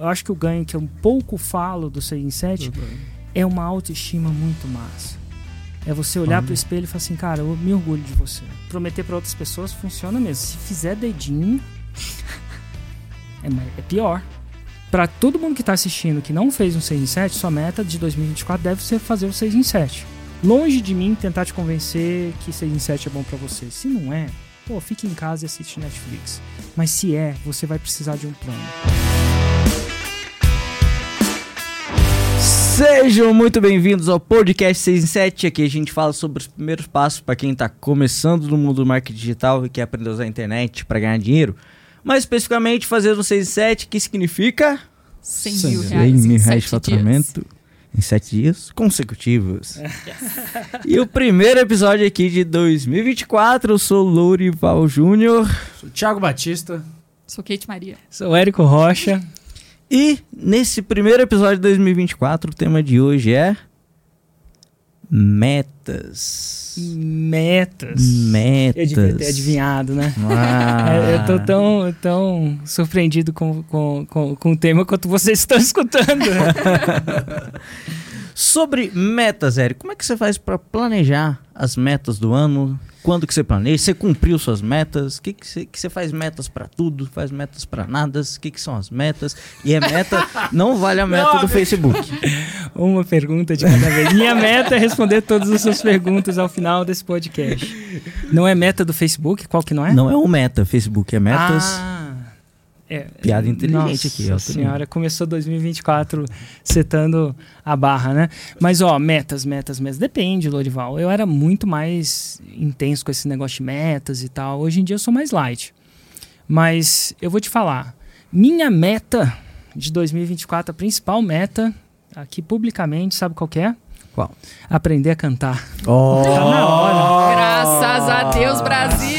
eu acho que o ganho que eu um pouco falo do 6 em 7 é uma autoestima muito massa. É você olhar pro espelho e falar assim, cara, eu me orgulho de você. Prometer para outras pessoas funciona mesmo. Se fizer dedinho, é, é pior. Pra todo mundo que tá assistindo que não fez um 6 em 7, sua meta de 2024 deve ser fazer o 6 em 7. Longe de mim tentar te convencer que 6 em 7 é bom pra você. Se não é, pô, fique em casa e assiste Netflix. Mas se é, você vai precisar de um plano. Sejam muito bem-vindos ao podcast 6 em 7. Aqui a gente fala sobre os primeiros passos para quem está começando no mundo do marketing digital e quer aprender a usar a internet para ganhar dinheiro. Mais especificamente, fazer um 6 em 7, que significa 100 100 mil reais em mil reais sete de faturamento em 7 dias consecutivos. e o primeiro episódio aqui de 2024, eu sou Lourival Júnior. Sou Thiago Batista. dias. Sou Kate Maria. Sou Érico Rocha. E nesse primeiro episódio de 2024, o tema de hoje é metas. Metas. Metas. Eu devia ter adivinhado, né? Ah. Eu tô tão, tão surpreendido com, com, com, com o tema quanto vocês estão escutando. Sobre metas, Érico, como é que você faz para planejar as metas do ano? Quando que você planeja? Você cumpriu suas metas? Que que você, que você faz metas para tudo? Faz metas para nada? O que, que são as metas? E é meta, não vale a meta do Facebook. Uma pergunta de cada vez. Minha meta é responder todas as suas perguntas ao final desse podcast. Não é meta do Facebook? Qual que não é? Não é o meta, Facebook, é metas. Ah, é, Piada inteligente Nossa aqui, ó. senhora, começou 2024 setando a barra, né? Mas, ó, metas, metas, metas. Depende, Lorival. Eu era muito mais intenso com esse negócio de metas e tal. Hoje em dia eu sou mais light. Mas eu vou te falar. Minha meta de 2024, a principal meta, aqui publicamente, sabe qual que é? Qual? Aprender a cantar. Oh. Tá na hora. Graças a Deus, Brasil!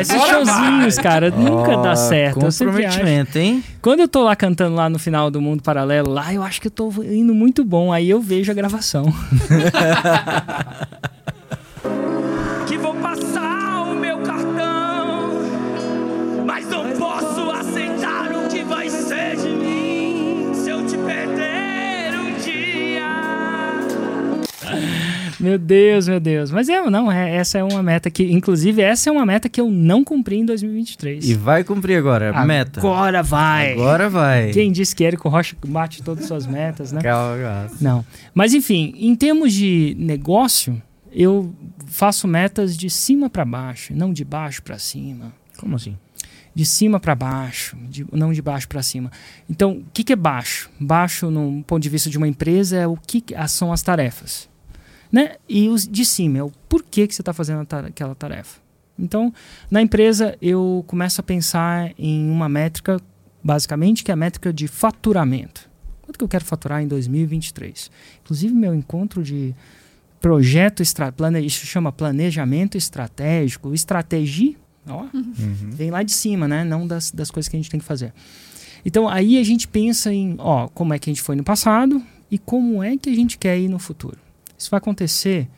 Esses showzinhos, cara, nunca dá certo. Comprometimento, hein? Quando eu tô lá cantando lá no final do Mundo Paralelo, lá eu acho que eu tô indo muito bom. Aí eu vejo a gravação. Meu Deus, meu Deus. Mas é, não, é, essa é uma meta que, inclusive, essa é uma meta que eu não cumpri em 2023. E vai cumprir agora, meta. Agora vai. Agora vai. Quem disse que Érico Rocha bate todas as suas metas, né? Calma, calma. Não. Mas enfim, em termos de negócio, eu faço metas de cima para baixo, não de baixo para cima. Como assim? De cima para baixo, de- não de baixo para cima. Então, o que, que é baixo? Baixo, no ponto de vista de uma empresa, é o que que- são as tarefas. Né? E os de cima é o porquê que você está fazendo aquela tarefa. Então, na empresa, eu começo a pensar em uma métrica, basicamente, que é a métrica de faturamento. Quanto que eu quero faturar em 2023? Inclusive, meu encontro de projeto, estra, plane, isso chama planejamento estratégico, estratégia, ó, vem lá de cima, né? Não das, das coisas que a gente tem que fazer. Então, aí a gente pensa em, ó, como é que a gente foi no passado e como é que a gente quer ir no futuro. Isso vai acontecer,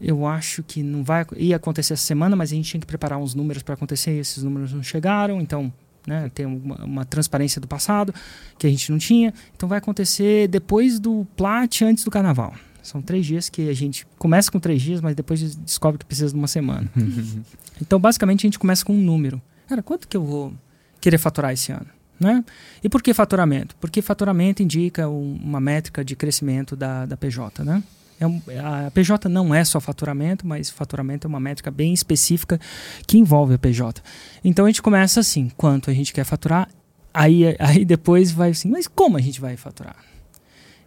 eu acho que não vai ia acontecer essa semana, mas a gente tinha que preparar uns números para acontecer e esses números não chegaram, então, né, tem uma, uma transparência do passado que a gente não tinha. Então vai acontecer depois do Plat, antes do Carnaval. São três dias que a gente começa com três dias, mas depois descobre que precisa de uma semana. então, basicamente, a gente começa com um número. Cara, quanto que eu vou querer faturar esse ano? Né? E por que faturamento? Porque faturamento indica um- uma métrica de crescimento da, da PJ. Né? É a PJ não é só faturamento, mas faturamento é uma métrica bem específica que envolve a PJ. Então a gente começa assim, quanto a gente quer faturar, aí, aí depois vai assim, mas como a gente vai faturar?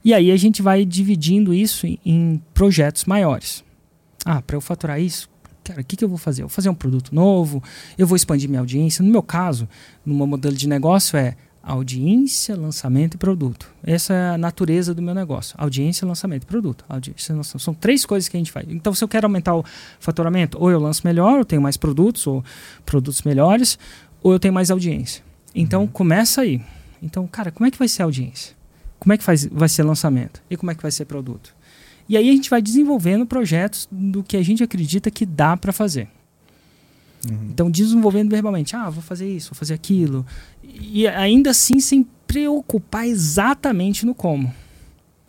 E aí a gente vai dividindo isso em, em projetos maiores. Ah, para eu faturar isso, cara, o que, que eu vou fazer? Eu vou fazer um produto novo, eu vou expandir minha audiência. No meu caso, no meu modelo de negócio é audiência, lançamento e produto. Essa é a natureza do meu negócio. Audiência, lançamento e produto. Audiência, lançamento. São três coisas que a gente faz. Então, se eu quero aumentar o faturamento, ou eu lanço melhor, eu tenho mais produtos, ou produtos melhores, ou eu tenho mais audiência. Então, começa aí. Então, cara, como é que vai ser a audiência? Como é que faz, vai ser lançamento? E como é que vai ser produto? E aí a gente vai desenvolvendo projetos do que a gente acredita que dá para fazer. Então, desenvolvendo verbalmente, ah, vou fazer isso, vou fazer aquilo. E ainda assim, sem preocupar exatamente no como.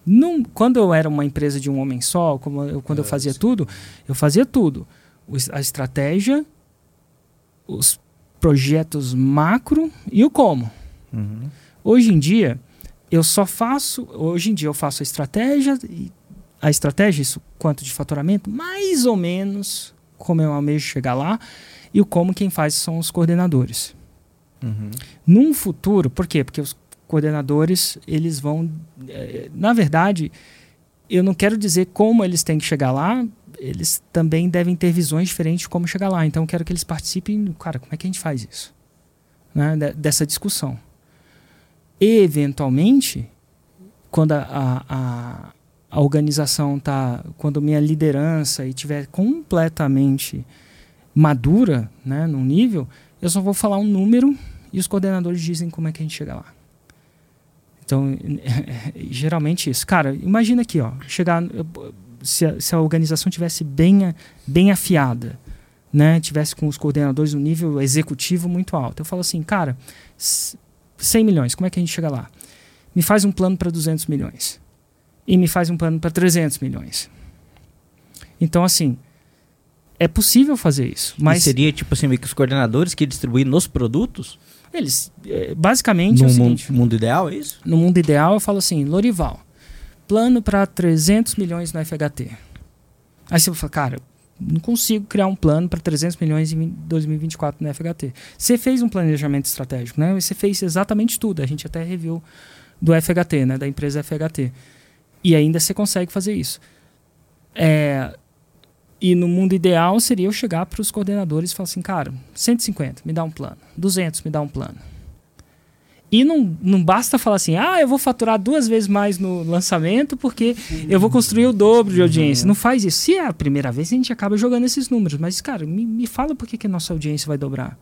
Num, quando eu era uma empresa de um homem só, como eu, quando eu É, fazia sim. tudo, eu fazia tudo. Os- a estratégia, os projetos macro e o como. Uhum. Hoje em dia, eu só faço. Hoje em dia eu faço a estratégia, e a estratégia, isso quanto de faturamento, mais ou menos como eu almejo chegar lá, e o como quem faz são os coordenadores. Uhum. Num futuro, por quê? Porque os coordenadores, eles vão. eh, na verdade, eu não quero dizer como eles têm que chegar lá, eles também devem ter visões diferentes de como chegar lá. Então, eu quero que eles participem. Cara, como é que a gente faz isso? Né? De- Dessa discussão. E, eventualmente, quando a, a, a, organização está. Quando minha liderança e tiver completamente madura, né, num nível, eu só vou falar um número e os coordenadores dizem como é que a gente chega lá. Então, geralmente isso. Cara, imagina aqui, ó, chegar se a, se a organização tivesse bem, bem afiada, né, tivesse com os coordenadores no nível executivo muito alto. Eu falo assim, cara, s- 100 milhões, como é que a gente chega lá? Me faz um plano para 200 milhões. E me faz um plano para 300 milhões. Então, assim, é possível fazer isso, Mas mas seria tipo assim, meio que os coordenadores que distribuem nos produtos? eles, é, basicamente, é No o mundo, seguinte, mundo ideal, é isso? no mundo ideal, eu falo assim, Lorival, plano para 300 milhões no FHT. Aí você fala, cara, não consigo criar um plano para 300 milhões em 2024 no FHT. Você fez um planejamento estratégico, né? Você fez exatamente tudo. A gente até reviu do FHT, né? Da empresa FHT. E ainda você consegue fazer isso. É, e no mundo ideal seria eu chegar para os coordenadores e falar assim, cara, 150, me dá um plano. 200, me dá um plano. E não, não basta falar assim, ah, eu vou faturar duas vezes mais no lançamento porque eu vou construir o dobro de audiência. Não faz isso. Se é a primeira vez, a gente acaba jogando esses números. Mas, cara, me, me fala por que, que a nossa audiência vai dobrar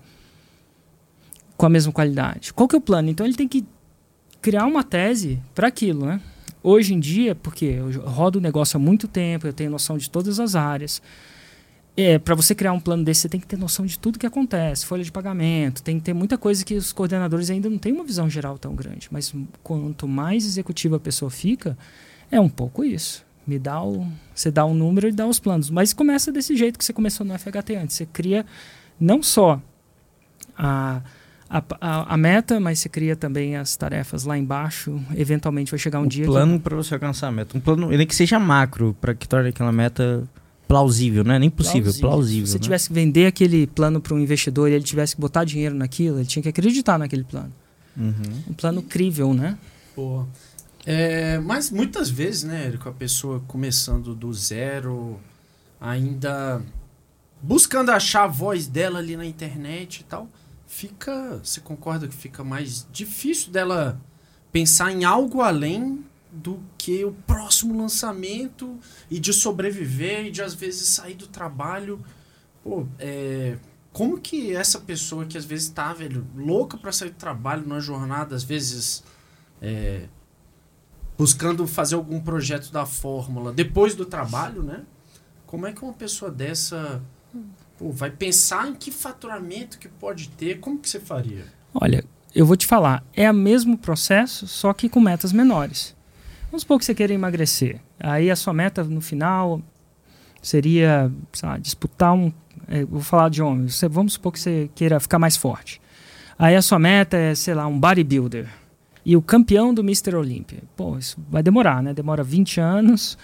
com a mesma qualidade. Qual que é o plano? Então ele tem que criar uma tese para aquilo, né? Hoje em dia, porque eu rodo o negócio há muito tempo, eu tenho noção de todas as áreas. É, para você criar um plano desse, você tem que ter noção de tudo que acontece, folha de pagamento, tem que ter muita coisa que os coordenadores ainda não têm uma visão geral tão grande. Mas quanto mais executiva a pessoa fica, é um pouco isso. Me dá o, você dá um número e dá os planos. Mas começa desse jeito que você começou no FHT antes. Você cria não só a, a, a, a meta, mas você cria também as tarefas lá embaixo. Eventualmente vai chegar um um dia que plano para você alcançar a meta. Um plano, nem que seja macro, para que torne aquela meta plausível, não é nem possível, plausível. Se você né? tivesse que vender aquele plano para um investidor e ele tivesse que botar dinheiro naquilo, ele tinha que acreditar naquele plano. Uhum. Um plano crível, né? Boa. É, mas muitas vezes, né, Érico, a pessoa começando do zero, ainda buscando achar a voz dela ali na internet e tal, fica. Você concorda que fica mais difícil dela pensar em algo além do que o próximo lançamento e de sobreviver e de às vezes sair do trabalho. Pô, é, como que essa pessoa que às vezes tá, velho, louca pra sair do trabalho numa jornada, às vezes é, buscando fazer algum projeto da fórmula depois do trabalho, né? Como é que uma pessoa dessa pô, vai pensar em que faturamento que pode ter? Como que você faria? Olha, eu vou te falar, é o mesmo processo, só que com metas menores. Vamos supor que você queira emagrecer. Aí a sua meta no final seria, lá, disputar um. é, vou falar de homens. Você- vamos supor que você queira ficar mais forte. Aí a sua meta é, sei lá, um bodybuilder. E o campeão do Mr. Olympia. Pô, isso vai demorar, né? Demora 20 anos,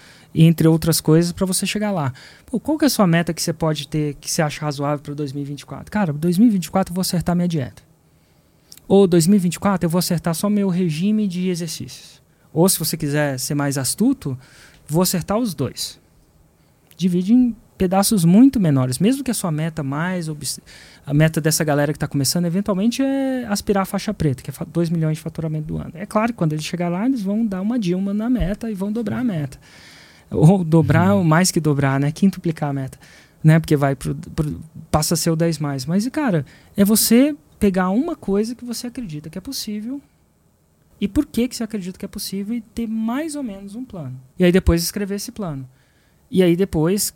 entre outras coisas, para você chegar lá. Pô, qual que é a sua meta que você pode ter, que você acha razoável para 2024? Cara, 2024 eu vou acertar minha dieta. Ou 2024 eu vou acertar só meu regime de exercícios. Ou se você quiser ser mais astuto, vou acertar os dois. Divide em pedaços muito menores. Mesmo que a sua meta mais. A meta dessa galera que está começando, eventualmente, é aspirar a faixa preta, que é 2 milhões de faturamento do ano. É claro que quando eles chegar lá, eles vão dar uma Dilma na meta e vão dobrar a meta. Ou dobrar, ou mais que dobrar, né? Quintuplicar a meta. Né? Porque vai pro, pro- passa a ser o 10 mais. Mas, cara, é você pegar uma coisa que você acredita que é possível e por que, que você acredita que é possível e ter mais ou menos um plano. E aí depois escrever esse plano. E aí depois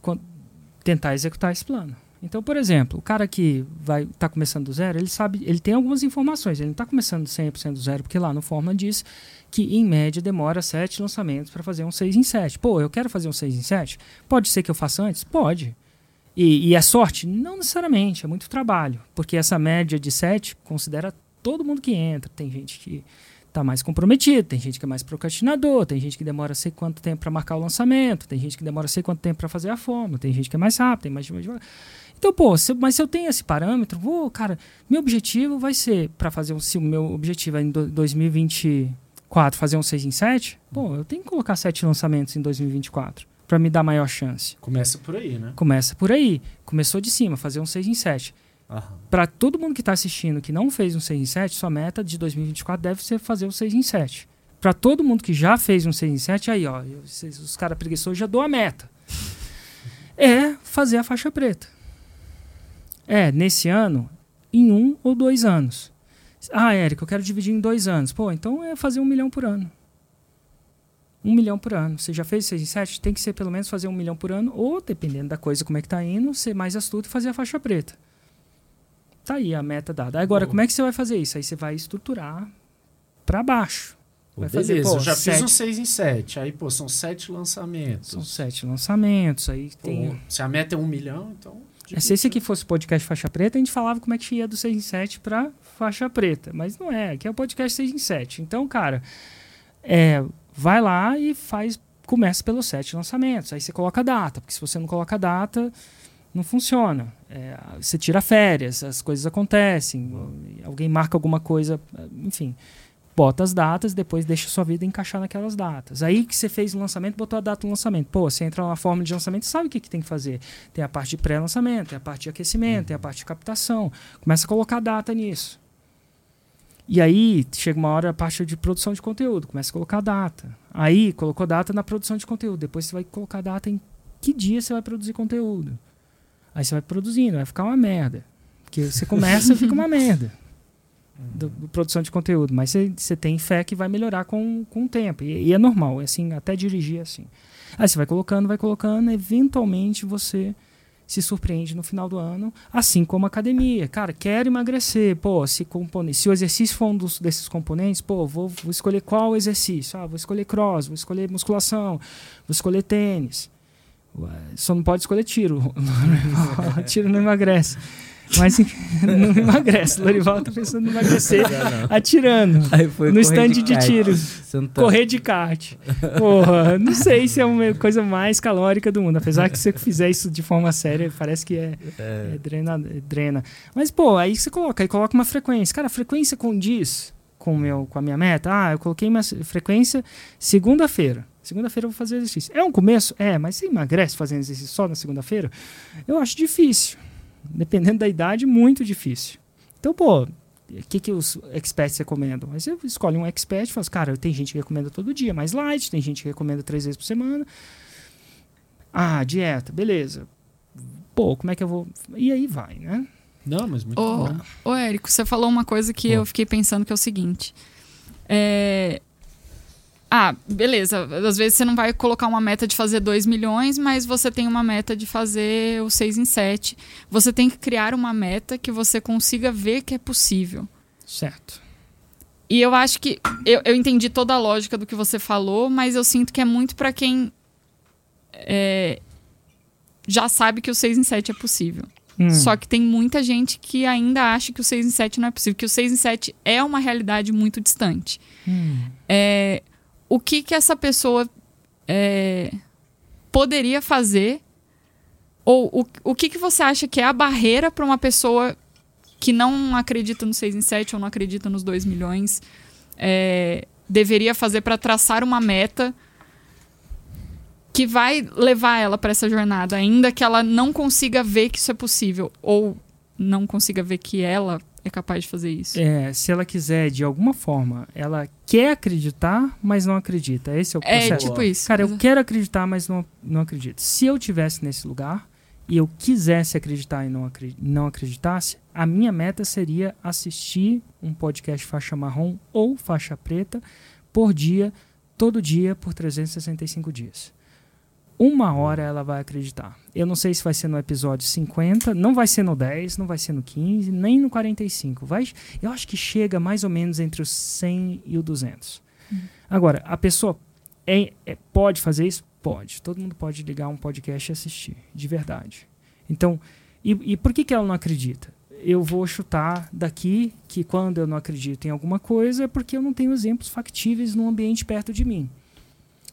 tentar executar esse plano. Então, por exemplo, o cara que vai tá começando do zero, ele sabe, ele tem algumas informações, ele não está começando 100% do zero, porque lá no Fórmula diz que em média demora sete lançamentos para fazer um 6 em 7. Pô, eu quero fazer um 6 em 7? Pode ser que eu faça antes? Pode. E, e é sorte? Não necessariamente, é muito trabalho, porque essa média de 7 considera todo mundo que entra. Tem gente que está mais comprometido, tem gente que é mais procrastinador, tem gente que demora sei quanto tempo para marcar o lançamento, tem gente que demora sei quanto tempo para fazer a fórmula, tem gente que é mais rápido, tem mais de Então, pô, se, mas se eu tenho esse parâmetro, vou, cara, meu objetivo vai ser para fazer um, se o meu objetivo é em 2020 4 fazer um 6 em 7, pô, eu tenho que colocar 7 lançamentos em 2024 para me dar maior chance. Começa por aí, né? Começa por aí. Começou de cima, fazer um 6 em 7. Para todo mundo que está assistindo que não fez um 6 em 7, sua meta de 2024 deve ser fazer um 6 em 7. Para todo mundo que já fez um 6 em 7, aí, ó, eu, vocês, os caras preguiçosos já dou a meta. é fazer a faixa preta. É, nesse ano, em um ou dois anos. Ah, Érico, eu quero dividir em dois anos. Pô, então é fazer um milhão por ano. Um milhão por ano. Você já fez 6 em 7? Tem que ser pelo menos fazer um milhão por ano, ou, dependendo da coisa como é que tá indo, ser mais astuto e fazer a faixa preta. Tá aí a meta dada. Agora, Boa. como é que você vai fazer isso? Aí você vai estruturar para baixo. Vai Beleza, fazer, pô, eu já sete... fiz um 6 em 7. Aí, pô, são sete lançamentos. São sete lançamentos. Aí pô, tem. Se a meta é um milhão, então. É, se esse aqui fosse podcast faixa preta, a gente falava como é que ia do 6 em 7 para faixa preta. Mas não é, aqui é o podcast 6 em 7. Então, cara, é, vai lá e faz. Começa pelos sete lançamentos. Aí você coloca a data, porque se você não coloca a data, não funciona. É, você tira férias, as coisas acontecem, alguém marca alguma coisa, enfim bota as datas, depois deixa sua vida encaixar naquelas datas. Aí que você fez o lançamento, botou a data do lançamento. Pô, você entra na forma de lançamento, sabe o que, que tem que fazer. Tem a parte de pré-lançamento, tem a parte de aquecimento, tem a parte de captação. Começa a colocar data nisso. E aí chega uma hora a parte de produção de conteúdo, começa a colocar data. Aí colocou data na produção de conteúdo, depois você vai colocar data em que dia você vai produzir conteúdo. Aí você vai produzindo, vai ficar uma merda. Porque você começa e fica uma merda do, do produção de conteúdo, mas você tem fé que vai melhorar com, com o tempo. E, e, é normal, é assim, até dirigir é assim. Aí você vai colocando, vai colocando, eventualmente você se surpreende no final do ano, assim como a academia. Cara, quero emagrecer, pô, se, compone, se o exercício for um dos, desses componentes, pô, vou, vou escolher qual exercício? Ah, vou escolher cross, vou escolher musculação, vou escolher tênis. Só não pode escolher tiro. tiro não emagrece. Mas não emagrece. Lorival tá pensando em emagrecer atirando no stand de, de tiro. Correr de kart. Porra, não sei se é uma coisa mais calórica do mundo. Apesar que se você fizer isso de forma séria, parece que é, é. é drena, é drena. Mas, pô, aí você coloca, aí coloca uma frequência. Cara, a frequência condiz com, meu, com a minha meta. Ah, eu coloquei minha frequência segunda-feira. Segunda-feira eu vou fazer exercício. É um começo? É, mas você emagrece fazendo exercício só na segunda-feira? Eu acho difícil dependendo da idade, muito difícil. Então, pô, o que, que os experts recomendam? Aí você escolhe um expert e fala, assim, cara, tem gente que recomenda todo dia, mais light, tem gente que recomenda três vezes por semana. Ah, dieta, beleza. Pô, como é que eu vou. E aí vai, né? Não, mas muito ô, bom. Ô, Érico, você falou uma coisa que eu fiquei pensando que é o seguinte. É, ah, beleza. Às vezes você não vai colocar uma meta de fazer 2 milhões, mas você tem uma meta de fazer o 6 em 7. Você tem que criar uma meta que você consiga ver que é possível. Certo. E eu acho que. Eu, eu entendi toda a lógica do que você falou, mas eu sinto que é muito para quem é, já sabe que o 6 em 7 é possível. Hum. Só que tem muita gente que ainda acha que o 6 em 7 não é possível, que o 6 em 7 é uma realidade muito distante. Hum. É, o que que essa pessoa é, poderia fazer? Ou o, o que, que você acha que é a barreira para uma pessoa que não acredita no 6 em 7 ou não acredita nos 2 milhões é, deveria fazer para traçar uma meta que vai levar ela para essa jornada, ainda que ela não consiga ver que isso é possível ou não consiga ver que ela é capaz de fazer isso. É, se ela quiser, de alguma forma, ela quer acreditar, mas não acredita. Esse é o processo. É tipo isso. Cara, eu quero acreditar, mas não, não acredito. Se eu tivesse nesse lugar e eu quisesse acreditar e não, não acreditasse, a minha meta seria assistir um podcast faixa marrom ou faixa preta por dia, todo dia, por 365 dias. Uma hora ela vai acreditar. Eu não sei se vai ser no episódio 50, não vai ser no 10, não vai ser no 15, nem no 45. Vai, eu acho que chega mais ou menos entre os 100 e o 200. Hum. Agora, a pessoa é, é, pode fazer isso? Pode. Todo mundo pode ligar um podcast e assistir, de verdade. Então, e, e por que, que ela não acredita? Eu vou chutar daqui que quando eu não acredito em alguma coisa é porque eu não tenho exemplos factíveis num ambiente perto de mim.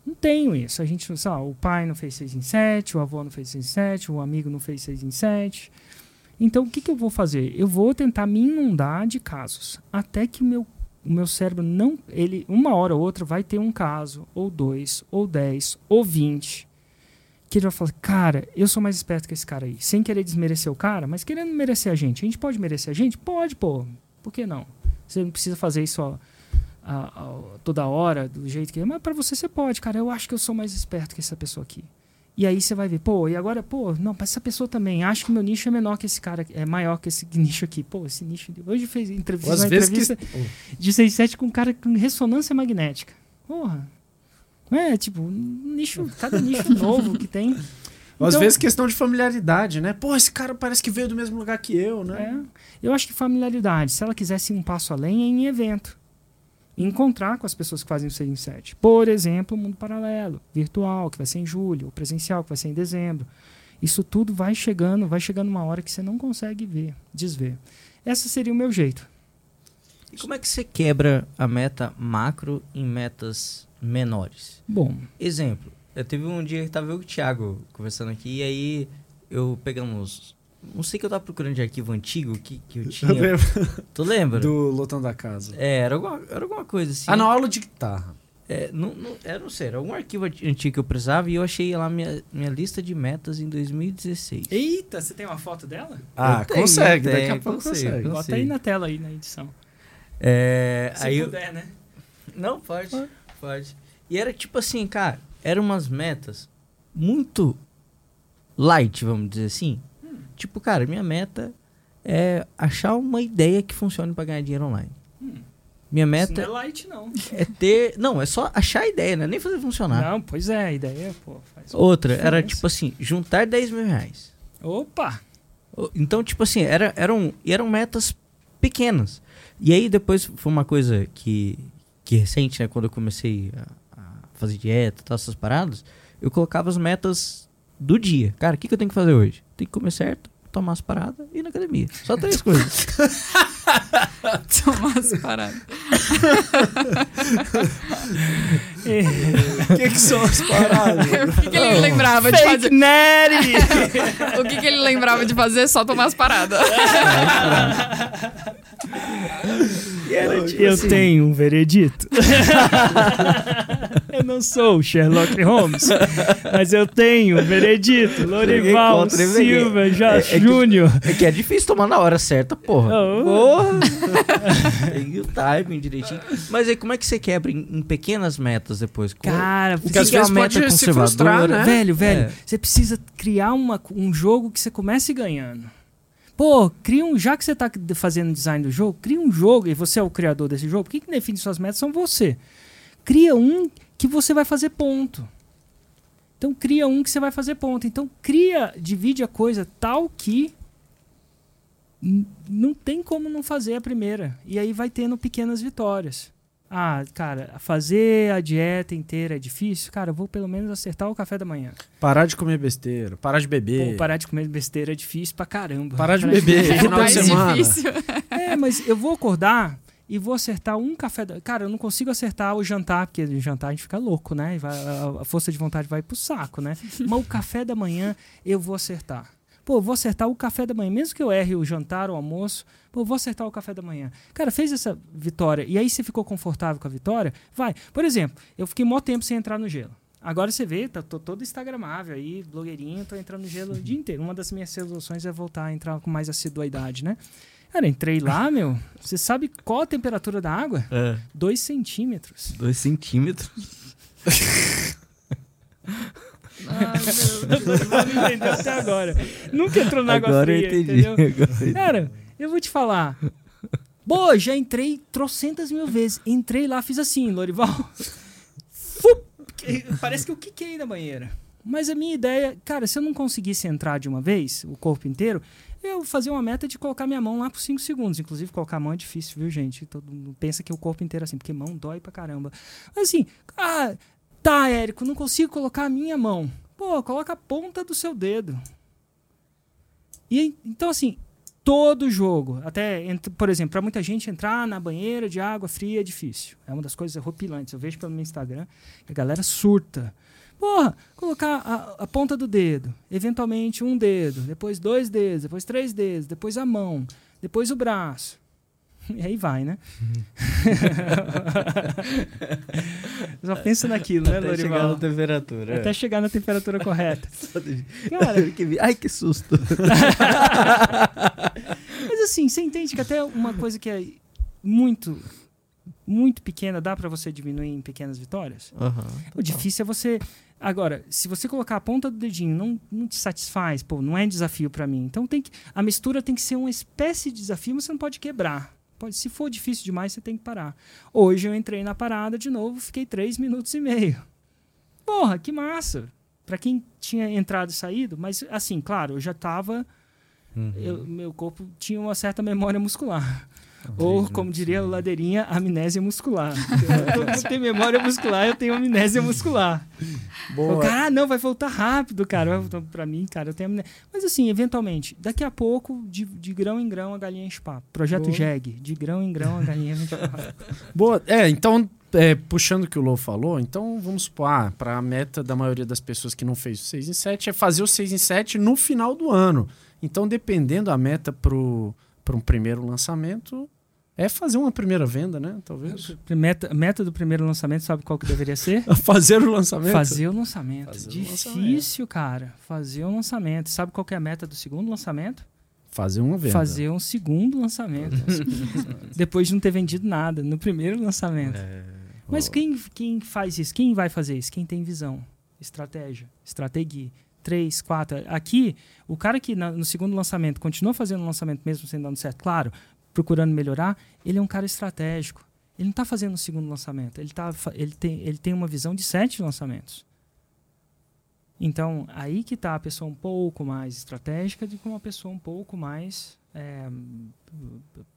Não tenho isso. A gente, sei lá, o pai não fez 6 em 7, o avô não fez 6 em 7, o amigo não fez 6 em 7. Então, o que, que eu vou fazer? Eu vou tentar me inundar de casos. Até que o meu, o meu cérebro não. ele Uma hora ou outra vai ter um caso, ou dois, ou dez, ou vinte. Que ele vai falar, cara, eu sou mais esperto que esse cara aí. Sem querer desmerecer o cara, mas querendo merecer a gente. A gente pode merecer a gente? Pode, pô. Por que não? Você não precisa fazer isso ó, a, a, toda hora, do jeito que é. Mas para você, você pode, cara. Eu acho que eu sou mais esperto que essa pessoa aqui. E aí você vai ver, pô, e agora, pô, não, para essa pessoa também. Acho que meu nicho é menor que esse cara, é maior que esse nicho aqui. Pô, esse nicho. Hoje fez entrevista, uma entrevista que... de 6 7 com um cara com ressonância magnética. Porra. É, tipo, um nicho, cada nicho novo que tem. Às então, vezes questão de familiaridade, né? Pô, esse cara parece que veio do mesmo lugar que eu, né? É, eu acho que familiaridade. Se ela quisesse ir um passo além, é em evento encontrar com as pessoas que fazem o 6 em 7. Por exemplo, o mundo paralelo, virtual, que vai ser em julho, o presencial, que vai ser em dezembro. Isso tudo vai chegando, vai chegando uma hora que você não consegue ver, desver. Esse seria o meu jeito. E como é que você quebra a meta macro em metas menores? Bom. Exemplo, eu teve um dia que tava eu e o Thiago conversando aqui, e aí eu pegamos não sei que eu tava procurando de arquivo antigo que, que eu tinha. Eu tu lembra? Do Lotão da Casa. É, era alguma, era alguma coisa assim. Ah, na aula de guitarra. É, não, não, era, não sei, era algum arquivo antigo que eu precisava e eu achei lá minha, minha lista de metas em 2016. Eita, você tem uma foto dela? Ah, tenho, consegue, daqui a pouco consegue. consegue. Bota aí na tela aí na edição. É, Se aí puder, eu... né? Não, pode, pode, pode. E era tipo assim, cara, eram umas metas muito light, vamos dizer assim. Tipo, cara, minha meta é achar uma ideia que funcione para ganhar dinheiro online. Hum. Minha meta. Isso não é light, não. É ter. Não, é só achar a ideia, né? Nem fazer funcionar. Não, pois é, a ideia, pô. Outra, era tipo assim, juntar 10 mil reais. Opa! Então, tipo assim, era, eram, eram metas pequenas. E aí depois foi uma coisa que, que recente, né? Quando eu comecei a, a fazer dieta, tal, essas paradas, eu colocava as metas do dia. Cara, o que, que eu tenho que fazer hoje? Tem que comer certo, tomar as paradas e ir na academia. Só três coisas. tomar as paradas. O que, que são as paradas? o que, que ele lembrava Fake de fazer? Neri! o que, que ele lembrava de fazer? Só tomar as paradas. Tipo eu assim. tenho um veredito. eu não sou o Sherlock Holmes, mas eu tenho um veredito. Lorival Silva já é, é Júnior. É que é difícil tomar na hora certa, porra. Oh. Porra. O timing direitinho. Mas aí, como é que você quebra em, em pequenas metas depois? Cara, porque às vezes pode se frustrar, né? Velho, velho, é. você precisa criar uma, um jogo que você comece ganhando. Pô, cria um. Já que você está fazendo design do jogo, cria um jogo, e você é o criador desse jogo, quem que define suas metas são você. Cria um que você vai fazer ponto. Então cria um que você vai fazer ponto. Então cria, divide a coisa tal que não tem como não fazer a primeira. E aí vai tendo pequenas vitórias. Ah, cara, fazer a dieta inteira é difícil? Cara, eu vou pelo menos acertar o café da manhã. Parar de comer besteira, parar de beber. Pô, parar de comer besteira é difícil pra caramba. Parar de beber, é final de semana. Difícil. É, mas eu vou acordar e vou acertar um café da... Cara, eu não consigo acertar o jantar, porque no jantar a gente fica louco, né? a força de vontade vai pro saco, né? Mas o café da manhã eu vou acertar. Pô, vou acertar o café da manhã. Mesmo que eu erre o jantar, o almoço, pô, vou acertar o café da manhã. Cara, fez essa vitória e aí você ficou confortável com a vitória, vai. Por exemplo, eu fiquei mó tempo sem entrar no gelo. Agora você vê, tá, tô todo instagramável aí, blogueirinho, tô entrando no gelo o dia inteiro. Uma das minhas resoluções é voltar a entrar com mais assiduidade, né? Cara, entrei lá, meu. Você sabe qual a temperatura da água? É. Dois centímetros. Dois centímetros? Ai, meu não entendeu até agora. Nunca entrou na água agora fria, eu entendi, entendeu? Agora Cara, eu vou te falar. Boa, já entrei trocentas mil vezes. Entrei lá, fiz assim, Lorival. Fup, parece que eu quiquei na banheira. Mas a minha ideia, cara, se eu não conseguisse entrar de uma vez, o corpo inteiro, eu fazia uma meta de colocar minha mão lá por 5 segundos. Inclusive, colocar a mão é difícil, viu, gente? Todo mundo pensa que o corpo inteiro é assim, porque mão dói pra caramba. Mas assim, ah, tá, Érico, não consigo colocar a minha mão. Pô, coloca a ponta do seu dedo. E então, assim, todo jogo, até, por exemplo, para muita gente entrar na banheira de água fria é difícil. É uma das coisas horripilantes. Eu vejo pelo meu Instagram que a galera surta. Porra, colocar a, a, ponta do dedo, eventualmente um dedo, depois dois dedos, depois três dedos, depois a mão, depois o braço. E aí vai, né? Só pensa naquilo, né, Até Lorival? chegar na temperatura. Até chegar na temperatura correta. Cara, ai que susto. Mas assim, você entende que até uma coisa que é muito muito pequena dá para você diminuir em pequenas vitórias? Uhum, o difícil é você. Agora, se você colocar a ponta do dedinho não, não te satisfaz, pô, não é desafio para mim. Então tem que. A mistura tem que ser uma espécie de desafio, mas você não pode quebrar. Pode, se for difícil demais, você tem que parar. Hoje eu entrei na parada de novo, fiquei três minutos e meio. Porra, que massa! Para quem tinha entrado e saído, mas assim, claro, eu já tava. Uhum. Eu, meu corpo tinha uma certa memória muscular. Ou, como diria o Ladeirinha, amnésia muscular. Todo mundo tem memória muscular, eu tenho amnésia muscular. Boa. O cara, ah, não, vai voltar rápido, cara. Pra mim, cara, eu tenho amnésia. Mas assim, eventualmente, daqui a pouco, de, de grão em grão, a galinha enche papo. Projeto Boa. JEG, de grão em grão, a galinha enche papo. Boa, é, então, é, puxando o que o Lou falou, então vamos supor, ah, para a meta da maioria das pessoas que não fez o 6 em 7 é fazer o 6 em 7 no final do ano. Então, dependendo a meta para um primeiro lançamento é fazer uma primeira venda, né? Talvez. Meta, meta do primeiro lançamento, sabe qual que deveria ser? fazer o lançamento. Fazer o lançamento. Fazer Difícil, o lançamento. cara. Fazer o lançamento. Sabe qual que é a meta do segundo lançamento? Fazer uma venda. Fazer um segundo lançamento. Depois de não ter vendido nada no primeiro lançamento. É, Mas quem, quem faz isso? Quem vai fazer isso? Quem tem visão, estratégia, estratégia três, quatro. Aqui, o cara que na, no segundo lançamento continua fazendo o lançamento mesmo sendo dando certo, claro, procurando melhorar, ele é um cara estratégico. Ele não está fazendo o segundo lançamento, ele, tá, ele, tem, ele tem uma visão de sete lançamentos. Então, aí que está a pessoa um pouco mais estratégica do que uma pessoa um pouco mais é,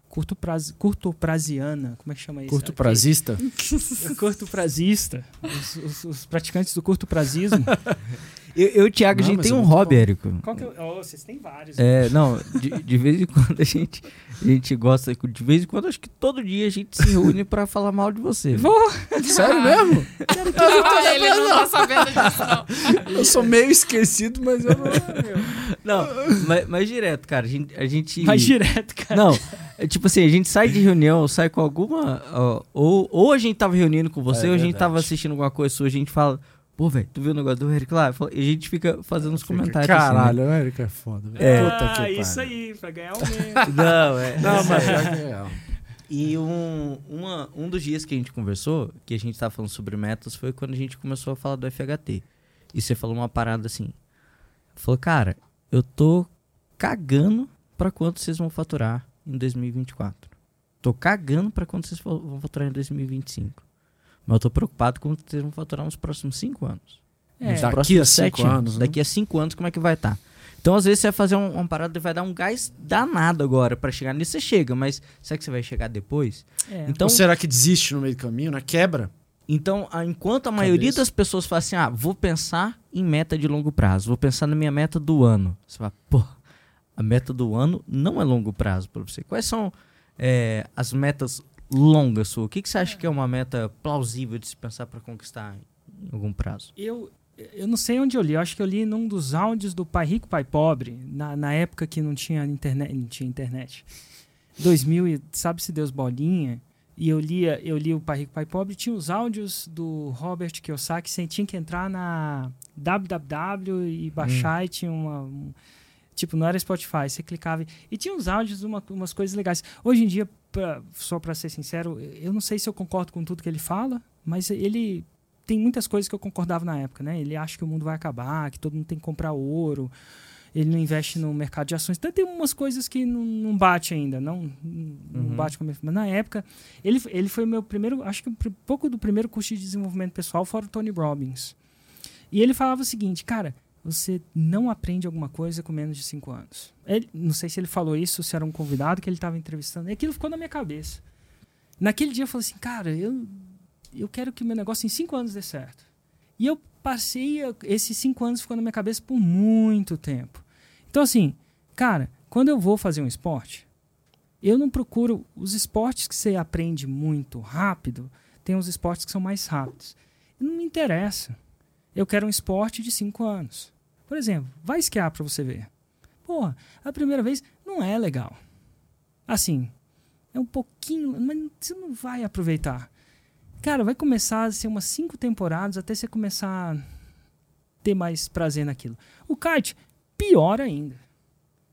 curto, praz, curto praziana. Como é que chama isso? Curto prazista? curto prazista. Os, os, os, praticantes do curto prazismo. Eu, eu e o Thiago, não, a gente tem é um hobby, bom. Érico. Qual que é? Oh, vocês têm vários. É, né? não, de, de, vez em quando a gente, a gente gosta, de vez em quando, acho que todo dia a gente se reúne pra falar mal de você. Sério mesmo? Cara, eu não ele não tá sabendo disso, não. Eu sou meio esquecido, mas eu não... Não, mas, mas direto, cara, a gente... A gente... Mais direto, cara. Não, é tipo assim, a gente sai de reunião, sai com alguma... Ó, ou, ou a gente tava reunindo com você, é, ou a gente verdade. tava assistindo alguma coisa sua, a gente fala Pô, velho, tu viu o negócio do Eric lá? E a gente fica fazendo os comentários. Caralho, assim, né? o Eric é foda, velho. É. Ah, isso aí, pra ganhar o mesmo. Não, é. Não, mas é E um, uma, um dos dias que a gente conversou, que a gente tava falando sobre metas, foi quando a gente começou a falar do FHT. E você falou uma parada assim. Falou, cara, eu tô cagando pra quanto vocês vão faturar em 2024. Tô cagando pra quanto vocês vão faturar em 2025. Mas eu tô preocupado com o que vocês vão faturar nos próximos cinco anos. É. Nos daqui a cinco anos. anos né? Daqui a cinco anos, como é que vai estar? Tá? Então, às vezes, você vai fazer um, uma parada e vai dar um gás danado agora para chegar nisso. Você chega, mas será que você vai chegar depois? É. Então, Ou será que desiste no meio do caminho, né? Quebra? Então, a, enquanto a Cabeça. maioria das pessoas fala assim, ah, vou pensar em meta de longo prazo, vou pensar na minha meta do ano. Você fala, pô, a meta do ano não é longo prazo para você. Quais são é, as metas longa sua? O que, que você acha que é uma meta plausível de se pensar para conquistar em algum prazo? Eu, eu não sei onde eu li, eu acho que eu li num dos áudios do Pai Rico, Pai Pobre, na, na época que não tinha internet. Não tinha internet. 2000 e sabe-se Deus bolinha. E eu lia, eu li o Pai Rico, Pai Pobre, tinha os áudios do Robert Kiyosaki, você tinha que entrar na www e baixar hum. e tinha uma... Um, tipo, não era Spotify, você clicava e tinha uns áudios, uma, umas coisas legais. Hoje em dia, pra, só para ser sincero, eu não sei se eu concordo com tudo que ele fala, mas ele tem muitas coisas que eu concordava na época, né? Ele acha que o mundo vai acabar, que todo mundo tem que comprar ouro, ele não investe no mercado de ações. Então tem umas coisas que não, não bate ainda, não, não uhum. bate com Mas na época, ele, ele foi o meu primeiro, acho que um pouco do primeiro curso de desenvolvimento pessoal fora o Tony Robbins. E ele falava o seguinte, cara, você não aprende alguma coisa com menos de cinco anos. Ele, não sei se ele falou isso, se era um convidado que ele estava entrevistando. E aquilo ficou na minha cabeça. Naquele dia eu falei assim, cara, eu, eu quero que meu negócio em cinco anos dê certo. E eu passei, esses cinco anos ficou na minha cabeça por muito tempo. Então, assim, cara, quando eu vou fazer um esporte, eu não procuro os esportes que você aprende muito rápido, tem os esportes que são mais rápidos. Não me interessa. Eu quero um esporte de cinco anos. Por exemplo, vai esquiar para você ver. Porra, a primeira vez não é legal. Assim, é um pouquinho, mas você não vai aproveitar. Cara, vai começar a ser umas cinco temporadas até você começar a ter mais prazer naquilo. O kite, pior ainda.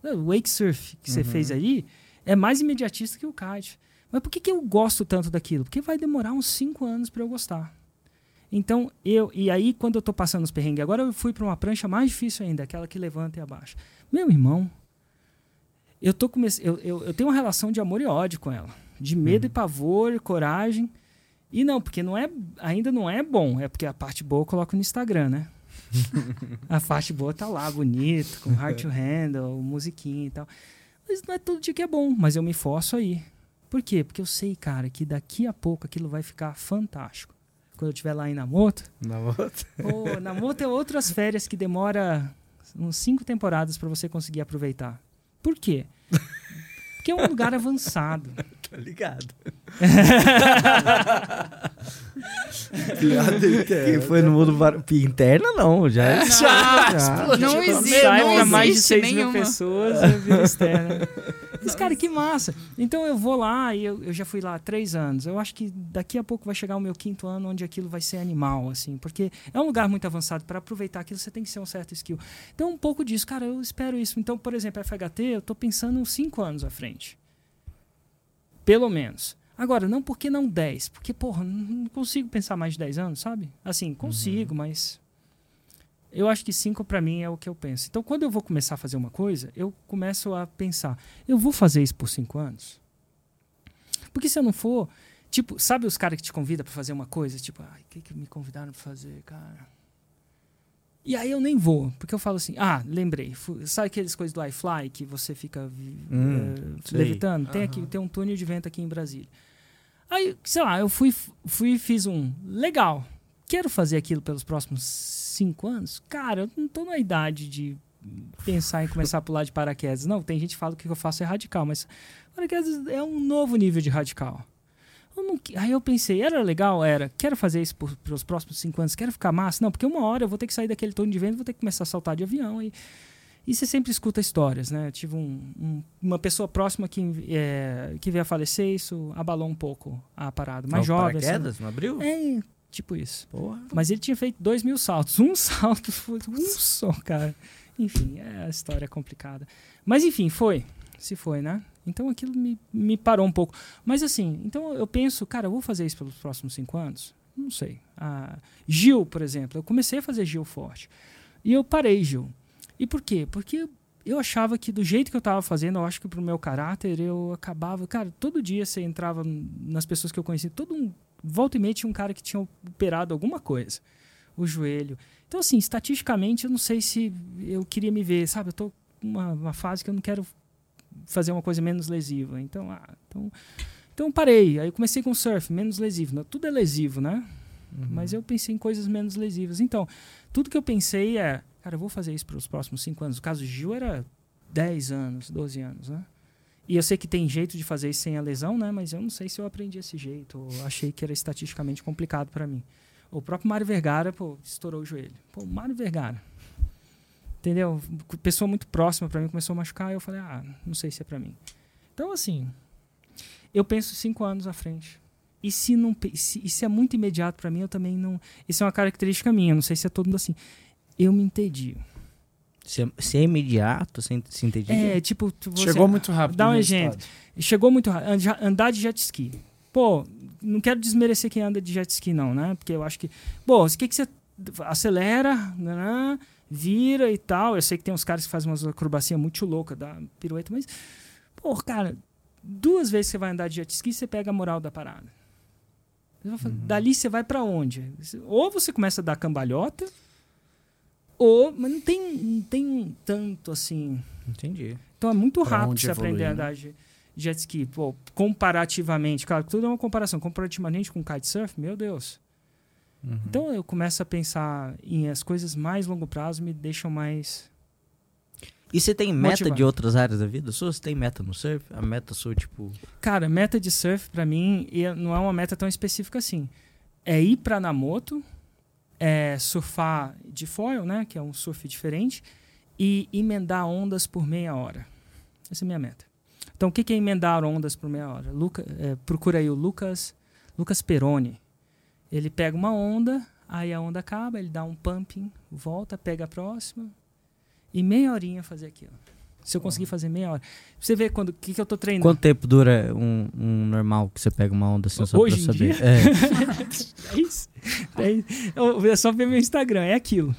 O wake surf que você uhum. fez aí é mais imediatista que o kite. Mas por que, que eu gosto tanto daquilo? Porque vai demorar uns cinco anos para eu gostar. Então, eu. E aí, quando eu tô passando os perrengues, agora eu fui para uma prancha mais difícil ainda, aquela que levanta e abaixa. Meu irmão, eu, tô come... eu, eu, eu tenho uma relação de amor e ódio com ela. De medo uhum. e pavor, coragem. E não, porque não é, ainda não é bom. É porque a parte boa eu coloco no Instagram, né? a parte boa tá lá, bonito, com hard to handle, musiquinha e tal. Mas não é todo dia que é bom, mas eu me forço aí. Por quê? Porque eu sei, cara, que daqui a pouco aquilo vai ficar fantástico. Quando eu estiver lá em Namoto. Namoto? Pô, Namoto é outras férias que demora uns cinco temporadas para você conseguir aproveitar. Por quê? Porque é um lugar avançado. Tô ligado. Piada interna. Quem foi no mundo interna, não. Já, é. já, já. Não existe. Sai para mais de 6 mil pessoas e vira externa. Mas, cara, que massa. Então eu vou lá e eu, eu, já fui lá há três anos. Eu acho que daqui a pouco vai chegar o meu quinto ano onde aquilo vai ser animal, assim. Porque é um lugar muito avançado. Para aproveitar aquilo, você tem que ser um certo skill. Então, um pouco disso. Cara, eu espero isso. Então, por exemplo, FHT, eu tô pensando cinco anos à frente. Pelo menos. Agora, não porque não 10, porque, porra, não consigo pensar mais de 10 anos, sabe? Assim, consigo, uhum. mas eu acho que 5 para mim é o que eu penso. Então, quando eu vou começar a fazer uma coisa, eu começo a pensar, eu vou fazer isso por 5 anos? Porque se eu não for, tipo, sabe os caras que te convidam para fazer uma coisa, tipo, ai, o que que me convidaram para fazer, cara? E aí eu nem vou, porque eu falo assim, ah, lembrei, sabe aqueles coisas do iFly que você fica hum, uh, levitando? Tem aqui, tem um túnel de vento aqui em Brasília. Aí, sei lá, eu fui, fui e fiz um. Legal. Quero fazer aquilo pelos próximos cinco anos? Cara, eu não tô na idade de pensar em começar a pular de paraquedas. Não, tem gente que fala que o que eu faço é radical, mas paraquedas é um novo nível de radical. Eu não, aí eu pensei, era legal? Era. Quero fazer isso por, pelos próximos cinco anos? Quero ficar massa? Não, porque uma hora eu vou ter que sair daquele torno de vento, vou ter que começar a saltar de avião e e você sempre escuta histórias, né? Eu tive um, um, uma pessoa próxima que, é, que veio a falecer, isso abalou um pouco a parada. Mais jovem. Paraquedas, assim. não abriu? É, tipo isso. Porra. Mas ele tinha feito dois mil saltos. Um salto foi um só, cara. Enfim, é, a história é complicada. Mas enfim, foi. Se foi, né? Então aquilo me, me parou um pouco. Mas assim, então eu penso, cara, eu vou fazer isso pelos próximos cinco anos? Não sei. Ah, Gil, por exemplo, eu comecei a fazer Gil forte. E eu parei, Gil. E por quê? Porque eu achava que do jeito que eu estava fazendo, eu acho que pro meu caráter, eu acabava. Cara, todo dia você entrava nas pessoas que eu conhecia, todo um. Volta e meia tinha um cara que tinha operado alguma coisa. O joelho. Então, assim, estatisticamente, eu não sei se eu queria me ver, sabe? Eu tô numa uma fase que eu não quero fazer uma coisa menos lesiva. Então, ah, então, então parei. Aí comecei com surf, menos lesivo. Tudo é lesivo, né? Uhum. Mas eu pensei em coisas menos lesivas. Então, tudo que eu pensei é cara, eu vou fazer isso para os próximos cinco anos. O caso de Gil era 10 anos, 12 anos, né? E eu sei que tem jeito de fazer isso sem a lesão, né? Mas eu não sei se eu aprendi esse jeito. Ou achei que era estatisticamente complicado para mim. O próprio Mário Vergara, pô, estourou o joelho. Pô, Mário Vergara. Entendeu? Pessoa muito próxima para mim começou a machucar. E eu falei, ah, não sei se é para mim. Então, assim, eu penso cinco anos à frente. E se, não, se, se é muito imediato para mim, eu também não. Isso é uma característica minha. Não sei se é todo mundo assim eu me entendi. Se, é, se é imediato, se, se entendi. É, tipo, você, Chegou muito rápido. Dá um exemplo. Chegou muito rápido. Andar de jet ski. Pô, não quero desmerecer quem anda de jet ski, não, né? Porque eu acho que. Pô, o que, que você acelera, né? vira e tal. Eu sei que tem uns caras que fazem umas acrobacias muito loucas, da pirueta, mas. Pô, cara, duas vezes que você vai andar de jet ski, você pega a moral da parada. Uhum. Dali você vai para onde? Ou você começa a dar cambalhota Ou, mas não tem, não tem tanto assim. Entendi. Então é muito Pra rápido você aprender a né? andar de jet ski. Pô, comparativamente, claro, tudo é uma comparação. Comparativamente com kitesurf, meu Deus. Uhum. Então eu começo a pensar em as coisas mais longo prazo me deixam mais. E você tem meta Motivado. de outras áreas da vida sua? Você tem meta no surf? A meta sua, tipo. Cara, meta de surf pra mim não é uma meta tão específica assim. É ir pra Namoto, é surfar de foil, né, que é um surf diferente, e emendar ondas por meia hora. Essa é a minha meta. Então, o que é emendar ondas por meia hora? Luca, é, procura aí o Lucas, Lucas Peroni. Ele pega uma onda, aí a onda acaba, ele dá um pumping, volta, pega a próxima e meia horinha fazer aquilo. Se eu conseguir fazer meia hora. Você vê quando o que, que eu tô treinando. Quanto tempo dura um, um normal que você pega uma onda assim só Hoje pra em saber? dia? É. É isso. É, isso. Eu- é só ver meu Instagram, é aquilo.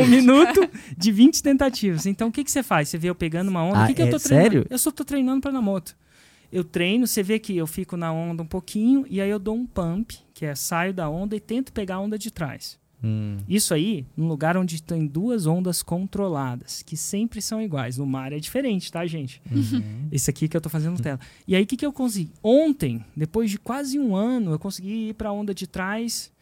um minuto de 20 tentativas. Então o que, que você faz? Você vê eu pegando uma onda. Ah, o que, que eu é tô treinando? sério? Eu só tô treinando pra Namoto. Eu treino, você vê que eu fico na onda um pouquinho e aí eu dou um pump, que é saio da onda e tento pegar a onda de trás. Hum. Isso aí, num lugar onde tem duas ondas controladas, que sempre são iguais. No mar é diferente, tá, gente? Uhum. Esse aqui que eu tô fazendo tela. E aí, o que, que eu consegui? Ontem, depois de quase um ano, eu consegui ir pra onda de trás.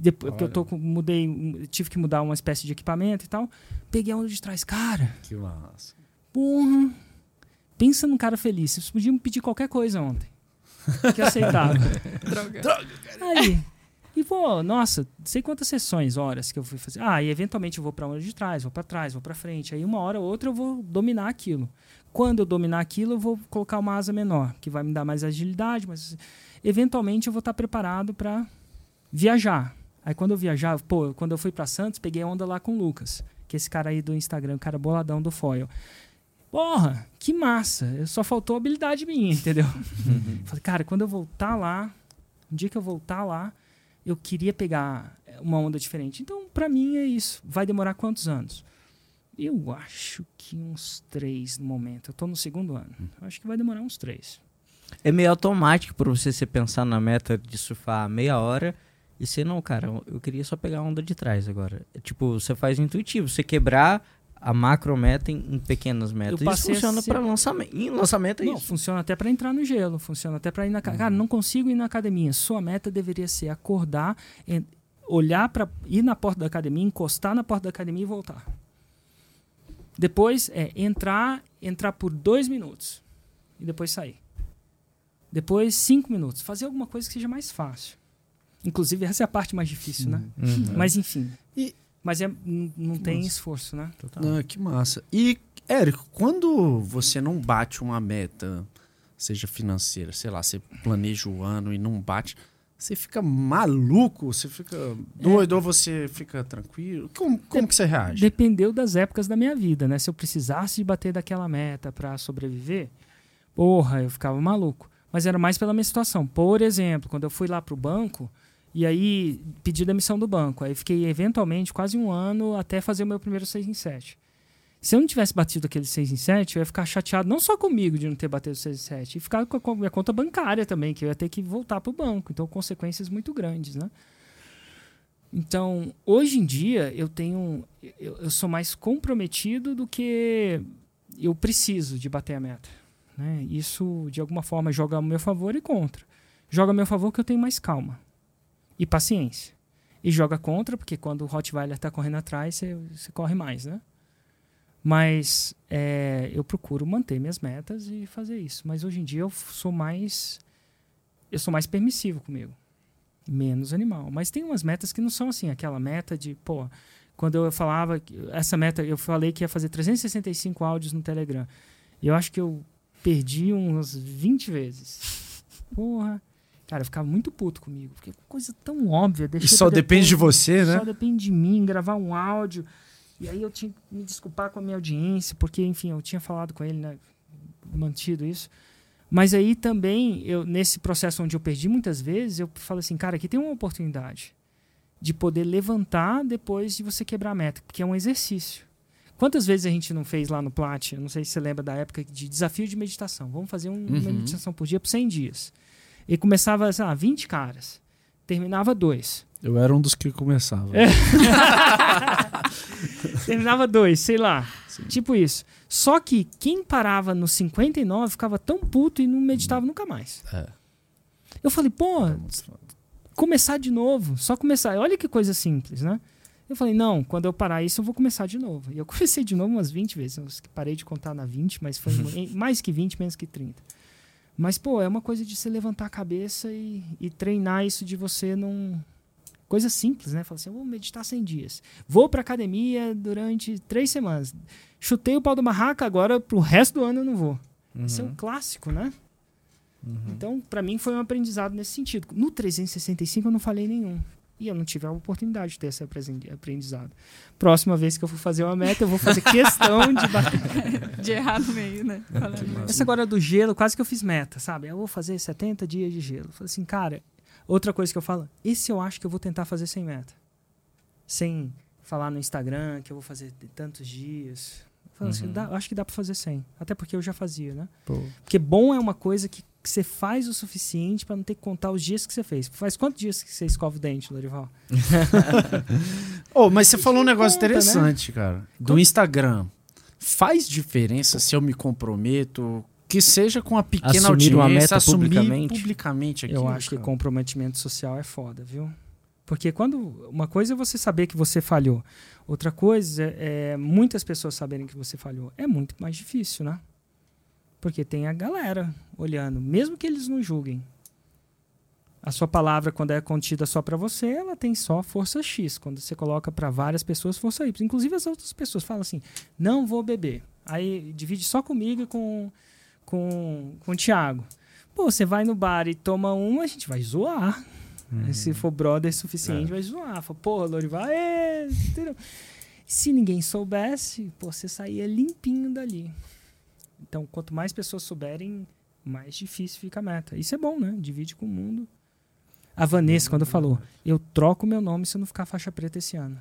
Depois, porque eu tô com, mudei, tive que mudar uma espécie de equipamento e tal. Peguei a onda de trás. Cara, Que massa. porra. Pensa num cara feliz. Vocês podiam me pedir qualquer coisa ontem. Que eu aceitava. Droga. Aí. E vou, nossa, sei quantas sessões, horas que eu fui fazer. Ah, e eventualmente eu vou pra onda de trás, vou pra trás, vou pra frente. Aí uma hora ou outra eu vou dominar aquilo. Quando eu dominar aquilo, eu vou colocar uma asa menor, que vai me dar mais agilidade, mas eventualmente eu vou estar preparado pra viajar. Aí quando eu viajar, pô, quando eu fui pra Santos, peguei onda lá com o Lucas, que é esse cara aí do Instagram, o cara boladão do foil. Porra, que massa! Só faltou habilidade minha, entendeu? Falei, cara, quando eu voltar lá, um dia que eu voltar lá, eu queria pegar uma onda diferente. Então, pra mim é isso. Vai demorar quantos anos? Eu acho que uns três no momento. Eu tô no segundo ano. Eu acho que vai demorar uns três. É meio automático pra você se pensar na meta de surfar meia hora e você não, cara, eu queria só pegar a onda de trás agora. É Tipo, você faz intuitivo, você quebrar a macro meta em, em pequenas metas. Isso funciona ser- pra lançamento. Em lançamento é Não, isso. funciona até pra entrar no gelo, funciona até pra ir na ca- Cara, não consigo ir na academia. Sua meta deveria ser acordar, olhar para ir na porta da academia, encostar na porta da academia e voltar. Depois é entrar, entrar por dois minutos e depois sair. Depois cinco minutos, fazer alguma coisa que seja mais fácil. Inclusive essa é a parte mais difícil, né? Uhum. Mas enfim. E- Mas é, não tem Nossa. esforço, né? Ah, que massa. E, Érico, quando você não bate uma meta, seja financeira, sei lá, você planeja o ano e não bate, você fica maluco? Você fica doido ou você fica tranquilo? Como, como que você reage? Dependeu das épocas da minha vida, né? Se eu precisasse de bater daquela meta pra sobreviver, porra, eu ficava maluco. Mas era mais pela minha situação. Por exemplo, quando eu fui lá pro banco e aí pedi demissão do banco, aí fiquei eventualmente quase um ano até fazer o meu primeiro 6 em 7. Se eu não tivesse batido aquele 6 em 7, eu ia ficar chateado não só comigo de não ter batido 6 em 7, e ficar com a minha conta bancária também, que eu ia ter que voltar pro banco. Então, consequências muito grandes, né? Então, hoje em dia, eu tenho. Eu, eu sou mais comprometido do que eu preciso de bater a meta. Né? Isso, de alguma forma, joga a meu favor e contra. Joga a meu favor que eu tenho mais calma e paciência. E joga contra, porque quando o Rottweiler está correndo atrás, você, corre mais, né? Mas é, eu procuro manter minhas metas e fazer isso. Mas hoje em dia eu sou mais. Eu sou mais permissivo comigo menos animal. Mas tem umas metas que não são assim, aquela meta de, pô, quando eu falava, essa meta, eu falei que ia fazer 365 áudios no Telegram. Eu acho que eu perdi umas 20 vezes. Porra. Cara, eu ficava muito puto comigo, porque coisa tão óbvia. E só depende de você, né? Só depende de mim, gravar um áudio. E aí eu tinha que me desculpar com a minha audiência, porque, enfim, eu tinha falado com ele, né? Mantido isso. Mas aí também, eu, nesse processo onde eu perdi muitas vezes, eu falo assim, cara, aqui tem uma oportunidade de poder levantar depois de você quebrar a meta, porque é um exercício. Quantas vezes a gente não fez lá no Plat, eu não sei se você lembra da época de desafio de meditação. Vamos fazer um- uma Uhum. meditação por dia por 100 dias. E começava, sei lá, 20 caras. Terminava dois. Eu era um dos que começava. É. Terminava dois, sei lá. Tipo isso. Só que quem parava no 59 ficava tão puto e não meditava nunca mais. É. Eu falei, pô, começar de novo, só começar. Olha que coisa simples, né? Eu falei, não, quando eu parar isso, eu vou começar de novo. E eu comecei de novo umas 20 vezes. Eu parei de contar na 20, mas foi mais que 20, menos que 30. Mas, pô, é uma coisa de você levantar a cabeça e, e treinar isso de você num. Coisa simples, né? Falar assim, eu vou meditar 100 dias. Vou pra academia durante três semanas. Chutei o pau do barraca, agora pro resto do ano eu não vou. Uhum. Isso é um clássico, né? Uhum. Então, para mim, foi um aprendizado nesse sentido. No 365, eu não falei nenhum. E eu não tive a oportunidade de ter esse aprendizado. Próxima vez que eu for fazer uma meta, eu vou fazer questão de bater. de errar no meio, né? Essa agora do gelo, quase que eu fiz meta, sabe? Eu vou fazer 70 dias de gelo. Falei assim, cara, outra coisa que eu falo, esse eu acho que eu vou tentar fazer sem meta. Sem falar no Instagram que eu vou fazer tantos dias. Falei assim, Uhum. dá, acho que dá pra fazer sem. Até porque eu já fazia, né? Pô. Porque bom é uma coisa que, que você faz o suficiente pra não ter que contar os dias que você fez. Faz quantos dias que você escova o dente, Lorival? Oh, mas você falou um negócio conta, né? interessante, cara. Do. Instagram. Faz diferença se eu me comprometo, que seja com a pequena Assumir audiência, uma meta assumir publicamente. publicamente aquilo, eu acho que cara. comprometimento social é foda, viu? Porque quando. Uma coisa é você saber que você falhou. Outra coisa é, é muitas pessoas saberem que você falhou. É muito mais difícil, né? Porque tem a galera olhando, mesmo que eles não julguem. A sua palavra, quando é contida só para você, ela tem só força X. Quando você coloca para várias pessoas, força Y. Inclusive as outras pessoas falam assim: não vou beber. Aí divide só comigo e com, com, com o Thiago. Pô, você vai no bar e toma uma, a gente vai zoar. Se for brother suficiente, vai zoar. Fala, porra, Lorival, é? Se ninguém soubesse, pô, você saía limpinho dali. Então, quanto mais pessoas souberem, mais difícil fica a meta. Isso é bom, né? Divide com o mundo. A Vanessa, quando falou, eu troco meu nome se eu não ficar faixa preta esse ano.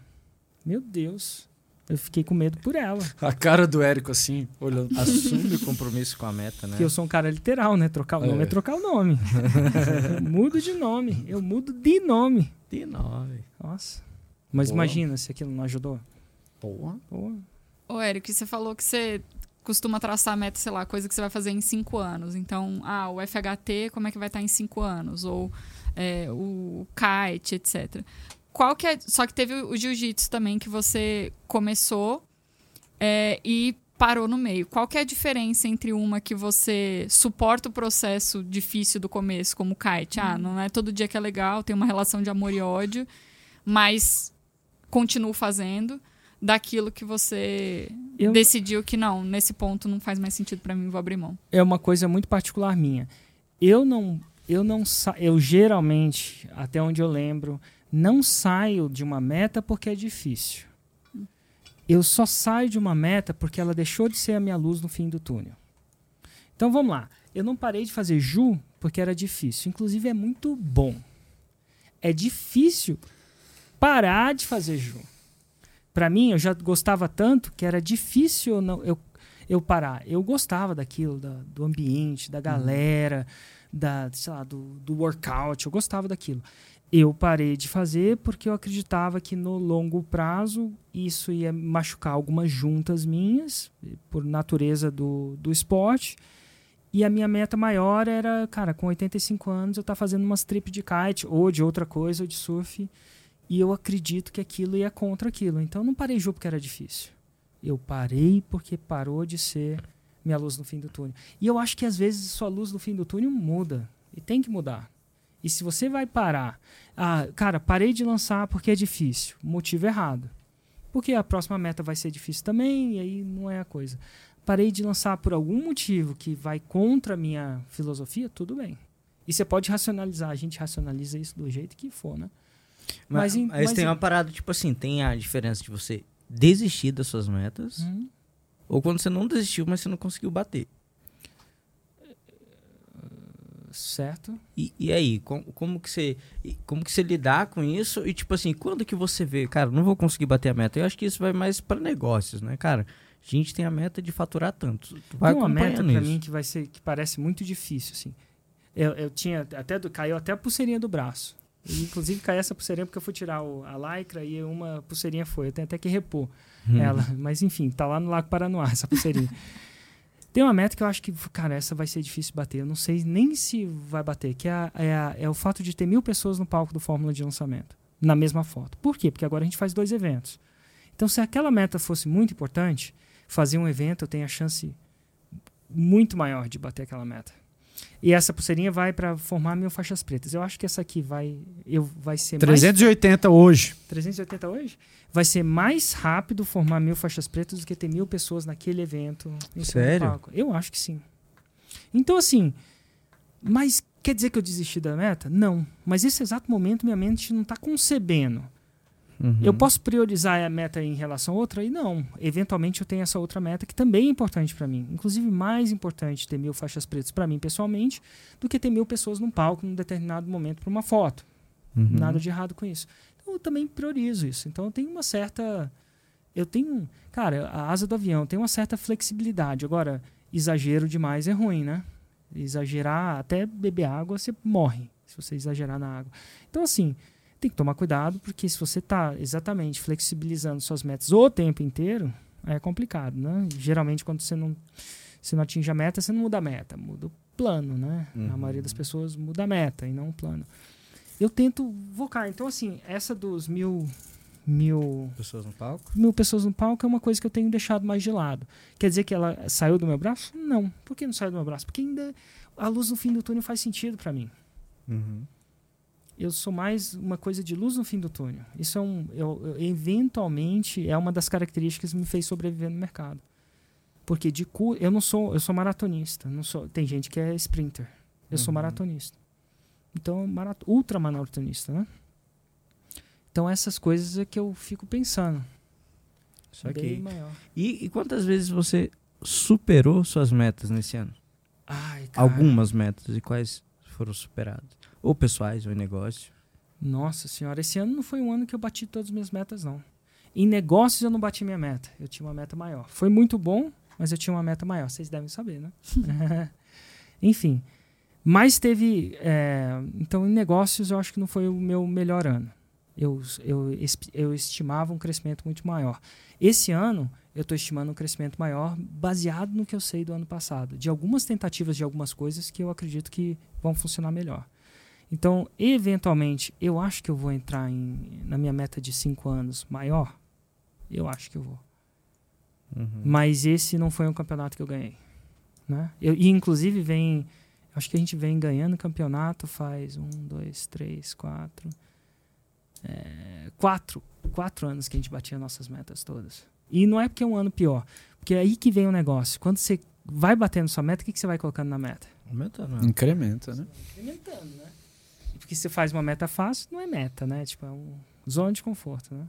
Meu Deus. Eu fiquei com medo por ela. A cara do Érico, assim, olhando. Assume o compromisso com a meta, né? Porque eu sou um cara literal, né? Trocar o nome é, É. trocar o nome. eu mudo de nome. Eu mudo de nome. De nove. Nossa. Mas Boa. imagina se aquilo não ajudou. Porra. Pô. Ô, Érico, você falou que você costuma traçar a meta, sei lá, coisa que você vai fazer em cinco anos. Então, ah, o FHT, como é que vai estar em cinco anos? Ou é, o kite, etc. Qual que é... Só que teve o jiu-jitsu também, que você começou é, e parou no meio. Qual que é a diferença entre uma que você suporta o processo difícil do começo, como o kite? Ah, não é todo dia que é legal, tem uma relação de amor e ódio, mas continuo fazendo daquilo que você Eu- decidiu que não, nesse ponto não faz mais sentido pra mim, vou abrir mão. É uma coisa muito particular minha. Eu não, eu não eu geralmente, até onde eu lembro, não saio de uma meta porque é difícil. Eu só saio de uma meta porque ela deixou de ser a minha luz no fim do túnel. Então vamos lá. Eu não parei de fazer Ju porque era difícil. Inclusive é muito bom. É difícil parar de fazer Ju. Para mim, eu já gostava tanto que era difícil eu, não, eu, eu parar. Eu gostava daquilo, da- do ambiente, da galera, da, sei lá, do, do workout. Eu gostava daquilo. Eu parei de fazer porque eu acreditava que no longo prazo isso ia machucar algumas juntas minhas, por natureza do, do esporte. E a minha meta maior era, cara, com 85 anos eu estar fazendo umas trip de kite, ou de outra coisa, ou de surf. E eu acredito que aquilo ia contra aquilo. Então eu não parei junto porque era difícil. Eu parei porque parou de ser minha luz no fim do túnel. E eu acho que às vezes sua luz no fim do túnel muda. E tem que mudar. E se você vai parar, ah, cara, parei de lançar porque é difícil. Motivo errado. Porque a próxima meta vai ser difícil também, e aí não é a coisa. Parei de lançar por algum motivo que vai contra a minha filosofia, tudo bem. E você pode racionalizar, a gente racionaliza isso do jeito que for, né? Mas, Mas mas mas tem em- uma parada, tipo assim, tem a diferença de você desistir das suas metas Hum. ou quando você não desistiu, mas você não conseguiu bater. Certo? E, e aí, como, como que você como que você lidar com isso? E tipo assim, quando que você vê, cara, não vou conseguir bater a meta? Eu acho que isso vai mais para negócios, né, cara? A gente tem a meta de faturar tanto. Tu vai Tem uma meta isso. mim que vai ser que parece muito difícil, assim. Eu, eu tinha até do caiu até a pulseirinha do braço. E, inclusive caiu essa pulseirinha porque eu fui tirar o, a lycra e uma pulseirinha foi. Eu tenho até que repor Uhum. ela. Mas enfim, tá lá no Lago Paranoá essa pulseirinha. Tem uma meta que eu acho que, cara, essa vai ser difícil bater. Eu não sei nem se vai bater, que é, a- é, a- é o fato de ter mil pessoas no palco do Fórmula de lançamento, na mesma foto. Por quê? Porque agora a gente faz dois eventos. Então, se aquela meta fosse muito importante, fazer um evento eu tenho a chance muito maior de bater aquela meta. E essa pulseirinha vai para formar mil faixas pretas. Eu acho que essa aqui vai, eu, vai ser mais 380 hoje. 380 hoje? Vai ser mais rápido formar mil faixas pretas do que ter mil pessoas naquele evento. Sério? palco. Eu acho que sim. Então, assim, mas quer dizer que eu desisti da meta? Não. Mas nesse exato momento, minha mente não está concebendo. Uhum. Eu posso priorizar a meta em relação a outra? E não. Eventualmente eu tenho essa outra meta que também é importante para mim. Inclusive, mais importante ter mil faixas pretas para mim pessoalmente do que ter mil pessoas num palco num determinado momento para uma foto. Uhum. Nada de errado com isso. Então, eu também priorizo isso. Então eu tenho uma certa. Eu tenho. Cara, a asa do avião tem uma certa flexibilidade. Agora, exagero demais é ruim, né? Exagerar, até beber água, você morre se você exagerar na água. Então, assim, tem que tomar cuidado, porque se você está exatamente flexibilizando suas metas o tempo inteiro, é complicado, né? Geralmente, quando você não, você não atinge a meta, você não muda a meta, muda o plano, né? A Uhum. maioria das pessoas muda a meta e não o plano eu tento vocar. Então, assim, essa dos mil, mil, Pessoas no palco? mil pessoas no palco é uma coisa que eu tenho deixado mais de lado. Quer dizer que ela saiu do meu braço? Não. Por que não saiu do meu braço? Porque ainda a luz no fim do túnel faz sentido para mim. Uhum. Eu sou mais uma coisa de luz no fim do túnel. Isso é um, eu, eu- eventualmente é uma das características que me fez sobreviver no mercado. Porque de cu, eu não sou, eu sou maratonista, não sou, tem gente que é sprinter. Eu sou Uhum. maratonista. Então, marato, ultra maratonista, né? Então essas coisas é que eu fico pensando. Bem que... maior. E, e quantas vezes você superou suas metas nesse ano? Ai. Algumas metas. E quais foram superadas? Ou pessoais, ou em negócio? Nossa senhora, esse ano não foi um ano que eu bati todas as minhas metas, não. Em negócios eu não bati minha meta. Eu tinha uma meta maior. Foi muito bom, mas eu tinha uma meta maior. Vocês devem saber, né? Enfim. Mas teve. é, então, em negócios, eu acho que não foi o meu melhor ano. Eu, eu, eu estimava um crescimento muito maior. Esse ano, eu estou estimando um crescimento maior baseado no que eu sei do ano passado. De algumas tentativas de algumas coisas que eu acredito que vão funcionar melhor. Então, eventualmente, eu acho que eu vou entrar em, na minha meta de cinco anos maior. Eu acho que eu vou. Uhum. Mas esse não foi um campeonato que eu ganhei. Né? Eu, e, inclusive, vem. Acho que a gente vem ganhando campeonato faz um, dois, três, quatro. é, quatro. Quatro anos que a gente batia nossas metas todas. E não é porque é um ano pior. Porque é aí que vem o negócio. Quando você vai batendo sua meta, o que, que você vai colocando na meta? Aumentando. Incrementa, né? incrementando, né? Porque você faz uma meta fácil, não é meta, né? Tipo, é um zona de conforto, né?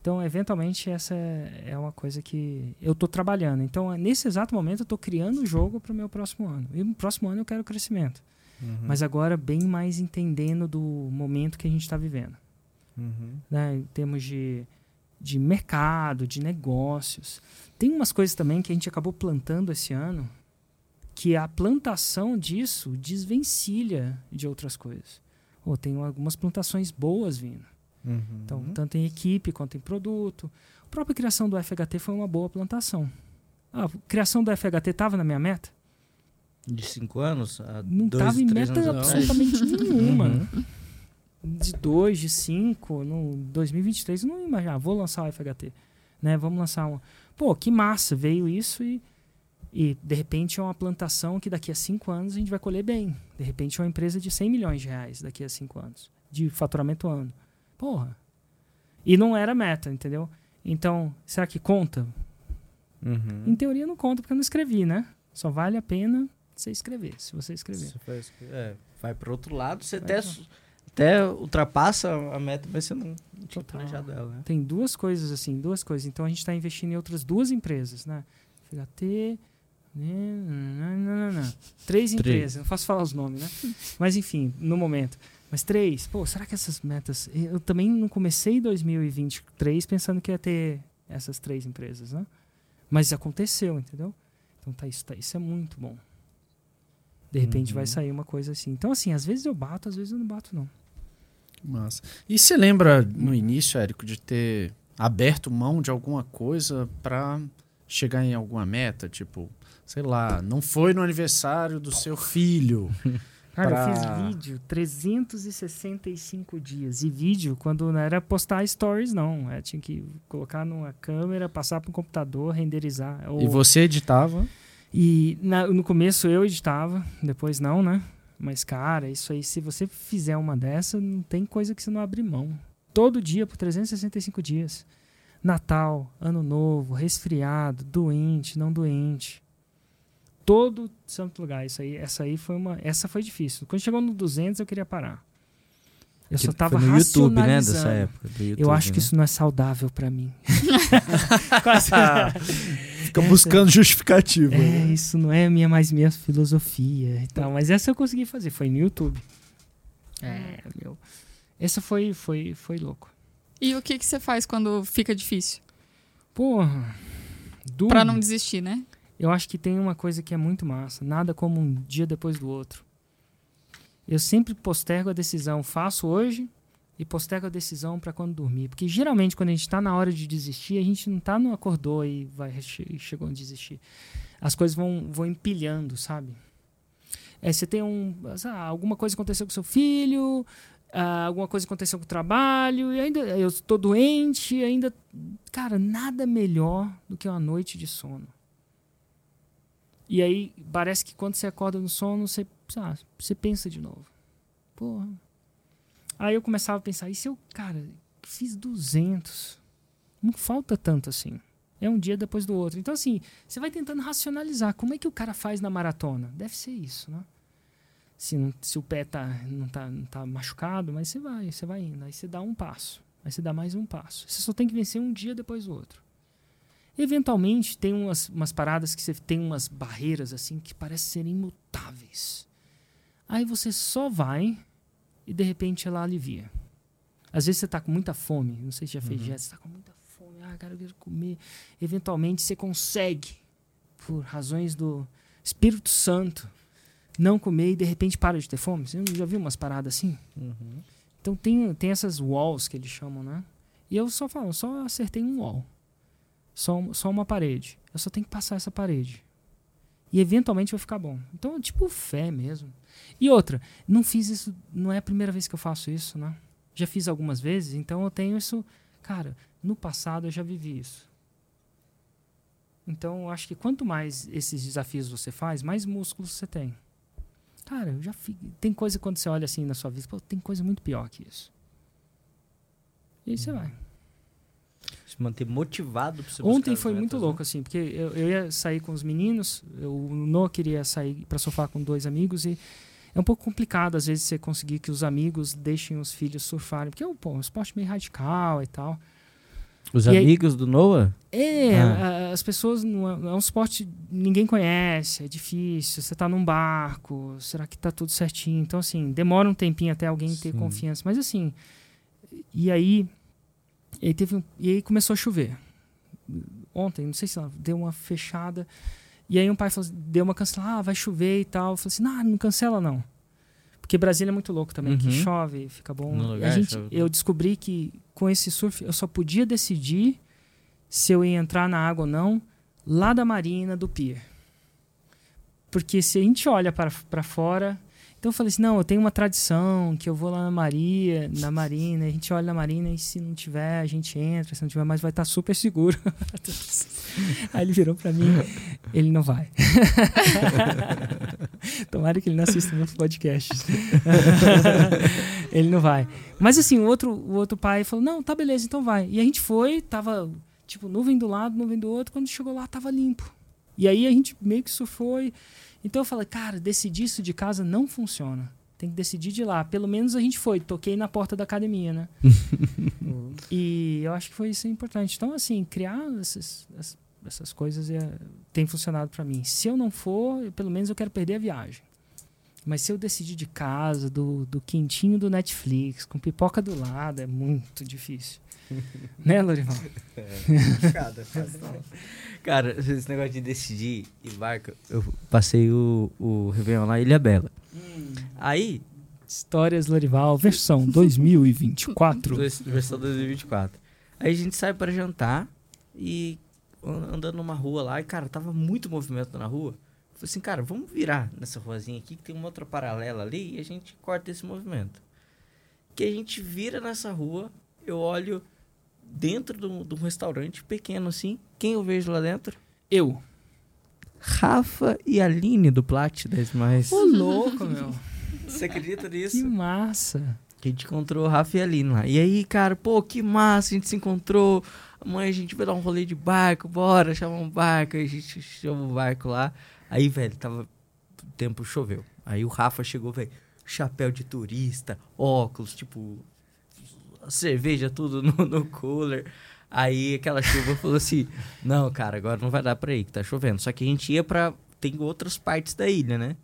Então, eventualmente, essa é uma coisa que eu tô trabalhando. Então, nesse exato momento, eu tô criando o jogo para o meu próximo ano. E no próximo ano eu quero crescimento. Uhum. Mas agora, bem mais entendendo do momento que a gente está vivendo. Uhum. Né? Em termos de, de mercado, de negócios. Tem umas coisas também que a gente acabou plantando esse ano que a plantação disso desvencilha de outras coisas. Ou tem algumas plantações boas vindo. Uhum. Então, tanto em equipe quanto em produto. A própria criação do FHT foi uma boa plantação. A criação do FHT estava na minha meta? De cinco anos? A Não estava em meta absolutamente nenhuma. Uhum. De dois, de cinco, no 2023, eu não imaginava, vou lançar o FHT. Né? Vamos lançar um. Pô, que massa, veio isso e, e de repente é uma plantação que daqui a cinco anos a gente vai colher bem. De repente é uma empresa de 100 milhões de reais daqui a cinco anos, de faturamento ano. Porra. E não era meta, entendeu? Então, será que conta? Uhum. Em teoria não conta porque eu não escrevi, né? Só vale a pena você escrever, se você escrever. Você faz- é, vai para outro lado, você Vai até, até ultrapassa a meta, mas você não tinha Total. planejado ela, né? Tem duas coisas assim, duas coisas. Então a gente está investindo em outras duas empresas, né? FHT. Três empresas. Não faço falar os nomes, né? Mas enfim, no momento. Mas três. Pô, será que essas metas? Eu também não comecei 2023 pensando que ia ter essas três empresas, né? Mas aconteceu, entendeu? Então tá isso, tá, isso é muito bom. De repente Uhum. vai sair uma coisa assim. Então assim, às vezes eu bato, às vezes eu não bato não. Massa. E você lembra no início, Érico, de ter aberto mão de alguma coisa pra chegar em alguma meta? Tipo, sei lá, não foi no aniversário do seu filho. Cara, pra- eu fiz vídeo 365 dias. E vídeo, quando não era postar stories, não. É, tinha que colocar numa câmera, passar para um computador, renderizar. Ou- E você editava. E na- no começo eu editava, depois não, né? Mas, cara, isso aí, se você fizer uma dessa, não tem coisa que você não abre mão. Todo dia, por 365 dias. Natal, Ano Novo, resfriado, doente, não doente. Todo santo lugar. Isso aí, essa aí foi uma. Essa foi difícil. Quando chegou no 200, eu queria parar. Eu só Que tava foi no YouTube, né? Dessa época. do Eu YouTube, acho que né? isso não é saudável pra mim. Quase. Fica buscando justificativa. É, isso não é minha, mais minha filosofia e tal. Mas essa eu consegui fazer, foi no YouTube. É, meu. Essa foi, foi, foi louco. E o que, que você faz quando fica difícil? Porra. Du, Pra não desistir, né? Eu acho que tem uma coisa que é muito massa. Nada como um dia depois do outro. Eu sempre postergo a decisão. Faço hoje e postergo a decisão pra quando dormir. Porque geralmente quando a gente tá na hora de desistir, a gente não tá no acordou e vai, che- chegou a desistir. As coisas vão, vão empilhando, sabe? É, você tem um. lá, alguma coisa aconteceu com seu filho, ah, alguma coisa aconteceu com o trabalho, e ainda eu estou doente, ainda. Cara, nada melhor do que uma noite de sono. E aí, parece que quando você acorda no sono, você, ah, você pensa de novo. Porra. Aí eu começava a pensar, e se eu, cara, fiz 200? Não falta tanto assim. É um dia depois do outro. Então, assim, você vai tentando racionalizar. Como é que o cara faz na maratona? Deve ser isso, né? Se, não- se o pé tá, não, tá, não tá machucado, mas você vai, você vai indo. Aí você dá um passo. Aí você dá mais um passo. Você só tem que vencer um dia depois do outro. Eventualmente, tem umas, umas paradas que você tem umas barreiras assim que parecem ser imutáveis. Aí você só vai e de repente ela alivia. Às vezes você tá com muita fome, não sei se já fez dieta, você tá com muita fome, ah, cara, eu quero comer. Eventualmente você consegue, por razões do Espírito Santo, não comer e de repente para de ter fome. Você já viu umas paradas assim? Uhum. Então tem, tem essas walls que eles chamam, né? E eu só falo, só acertei um wall. Só, só uma parede. Eu só tenho que passar essa parede. E eventualmente vai ficar bom. Então, tipo, fé mesmo. E outra, não fiz isso, não é a primeira vez que eu faço isso, né? Já fiz algumas vezes, então eu tenho isso. Cara, no passado eu já vivi isso. Então, eu acho que quanto mais esses desafios você faz, mais músculos você tem. Cara, eu já fiz. Tem coisa quando você olha assim na sua vida, pô, tem coisa muito pior que isso. E aí você vai. Se manter motivado pra você Ontem foi muito metas, né? louco, assim, porque eu, eu ia sair com os meninos, eu, o Noah queria sair para surfar com dois amigos e é um pouco complicado, às vezes, você conseguir que os amigos deixem os filhos surfarem, porque é um, pô, um esporte meio radical e tal. Os E aí- amigos do Noah? É, Ah. as pessoas não é, é um esporte ninguém conhece, é difícil. Você tá num barco, será que tá tudo certinho? Então, assim, demora um tempinho até alguém ter Sim. confiança. Mas assim, e aí, e aí teve um- e aí começou a chover. Ontem, não sei se deu uma fechada. E aí um pai falou, deu uma cancelada, ah, vai chover e tal. Eu falei assim, não, não cancela não. Porque Brasília é muito louco também, que Uhum. chove, fica bom. Lugar a gente, chove. eu descobri que com esse surf eu só podia decidir se eu ia entrar na água ou não lá da marina do pier. Porque se a gente olha para fora, então eu falei assim, não, eu tenho uma tradição que eu vou lá na Maria, na marina, a gente olha na marina e se não tiver, a gente entra, se não tiver mais vai estar super seguro. Aí ele virou para mim, ele não vai. Tomara que ele não assista meus podcasts. ele não vai. Mas assim, o outro, o outro pai falou: não, tá beleza, então vai. E a gente foi, tava tipo nuvem do lado, nuvem do outro. Quando chegou lá, tava limpo. E aí a gente meio que surfou. E... Então eu falei: cara, decidir isso de casa não funciona. Tem que decidir de lá. Pelo menos a gente foi. Toquei na porta da academia, né? e eu acho que foi isso importante. Então, assim, criar essas, essas, coisas é, tem funcionado para mim. Se eu não for, pelo menos eu quero perder a viagem. Mas se eu decidir de casa, do, do quentinho do Netflix, com pipoca do lado, é muito difícil. né, Lorival? Cara, esse negócio de decidir e barca, eu passei o, o Réveillon lá em Ilha Bela. Aí, Histórias Lorival, versão 2024. Dois- Versão 2024. Aí a gente sai pra jantar e an- andando numa rua lá, e cara, tava muito movimento na rua. Eu Falei assim, cara, vamos virar nessa ruazinha aqui, que tem uma outra paralela ali, e a gente corta esse movimento. Que a gente vira nessa rua, eu olho dentro de um, de um restaurante pequeno assim, quem eu vejo lá dentro? Eu. Rafa e Aline do Plat 10 mais. Ô, louco, meu. Você acredita Que nisso? massa. Que a gente encontrou o Rafa e a Aline lá. E aí, cara, pô, que massa, a gente se encontrou. Amanhã a gente vai dar um rolê de barco, bora, chama um barco. Aí a gente chama o barco lá. Aí, velho, tava. O tempo choveu. Aí o Rafa chegou, velho, chapéu de turista, óculos, tipo. Cerveja, tudo no, no cooler. Aí aquela chuva falou assim: Não, cara, agora não vai dar pra ir, que tá chovendo. Só que a gente ia pra. Tem outras partes da ilha, né?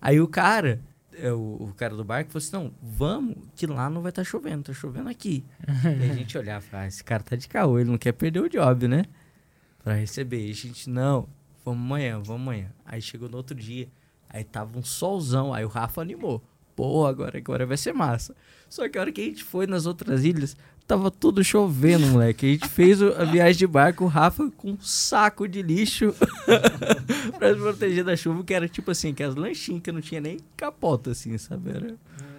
Aí o cara, é, o, o cara do barco falou assim: Não, vamos, que lá não vai estar chovendo, tá chovendo aqui. e a gente olhava e falava: ah, Esse cara tá de caô, ele não quer perder o job, né? Pra receber. E a gente, não, vamos amanhã, vamos amanhã. Aí chegou no outro dia, aí tava um solzão, aí o Rafa animou. Pô, agora, agora vai ser massa. Só que a hora que a gente foi nas outras ilhas, tava tudo chovendo, moleque. A gente fez a viagem de barco, o Rafa com um saco de lixo pra se proteger da chuva, que era tipo assim, que as lanchinhas que não tinha nem capota, assim, sabe? Era,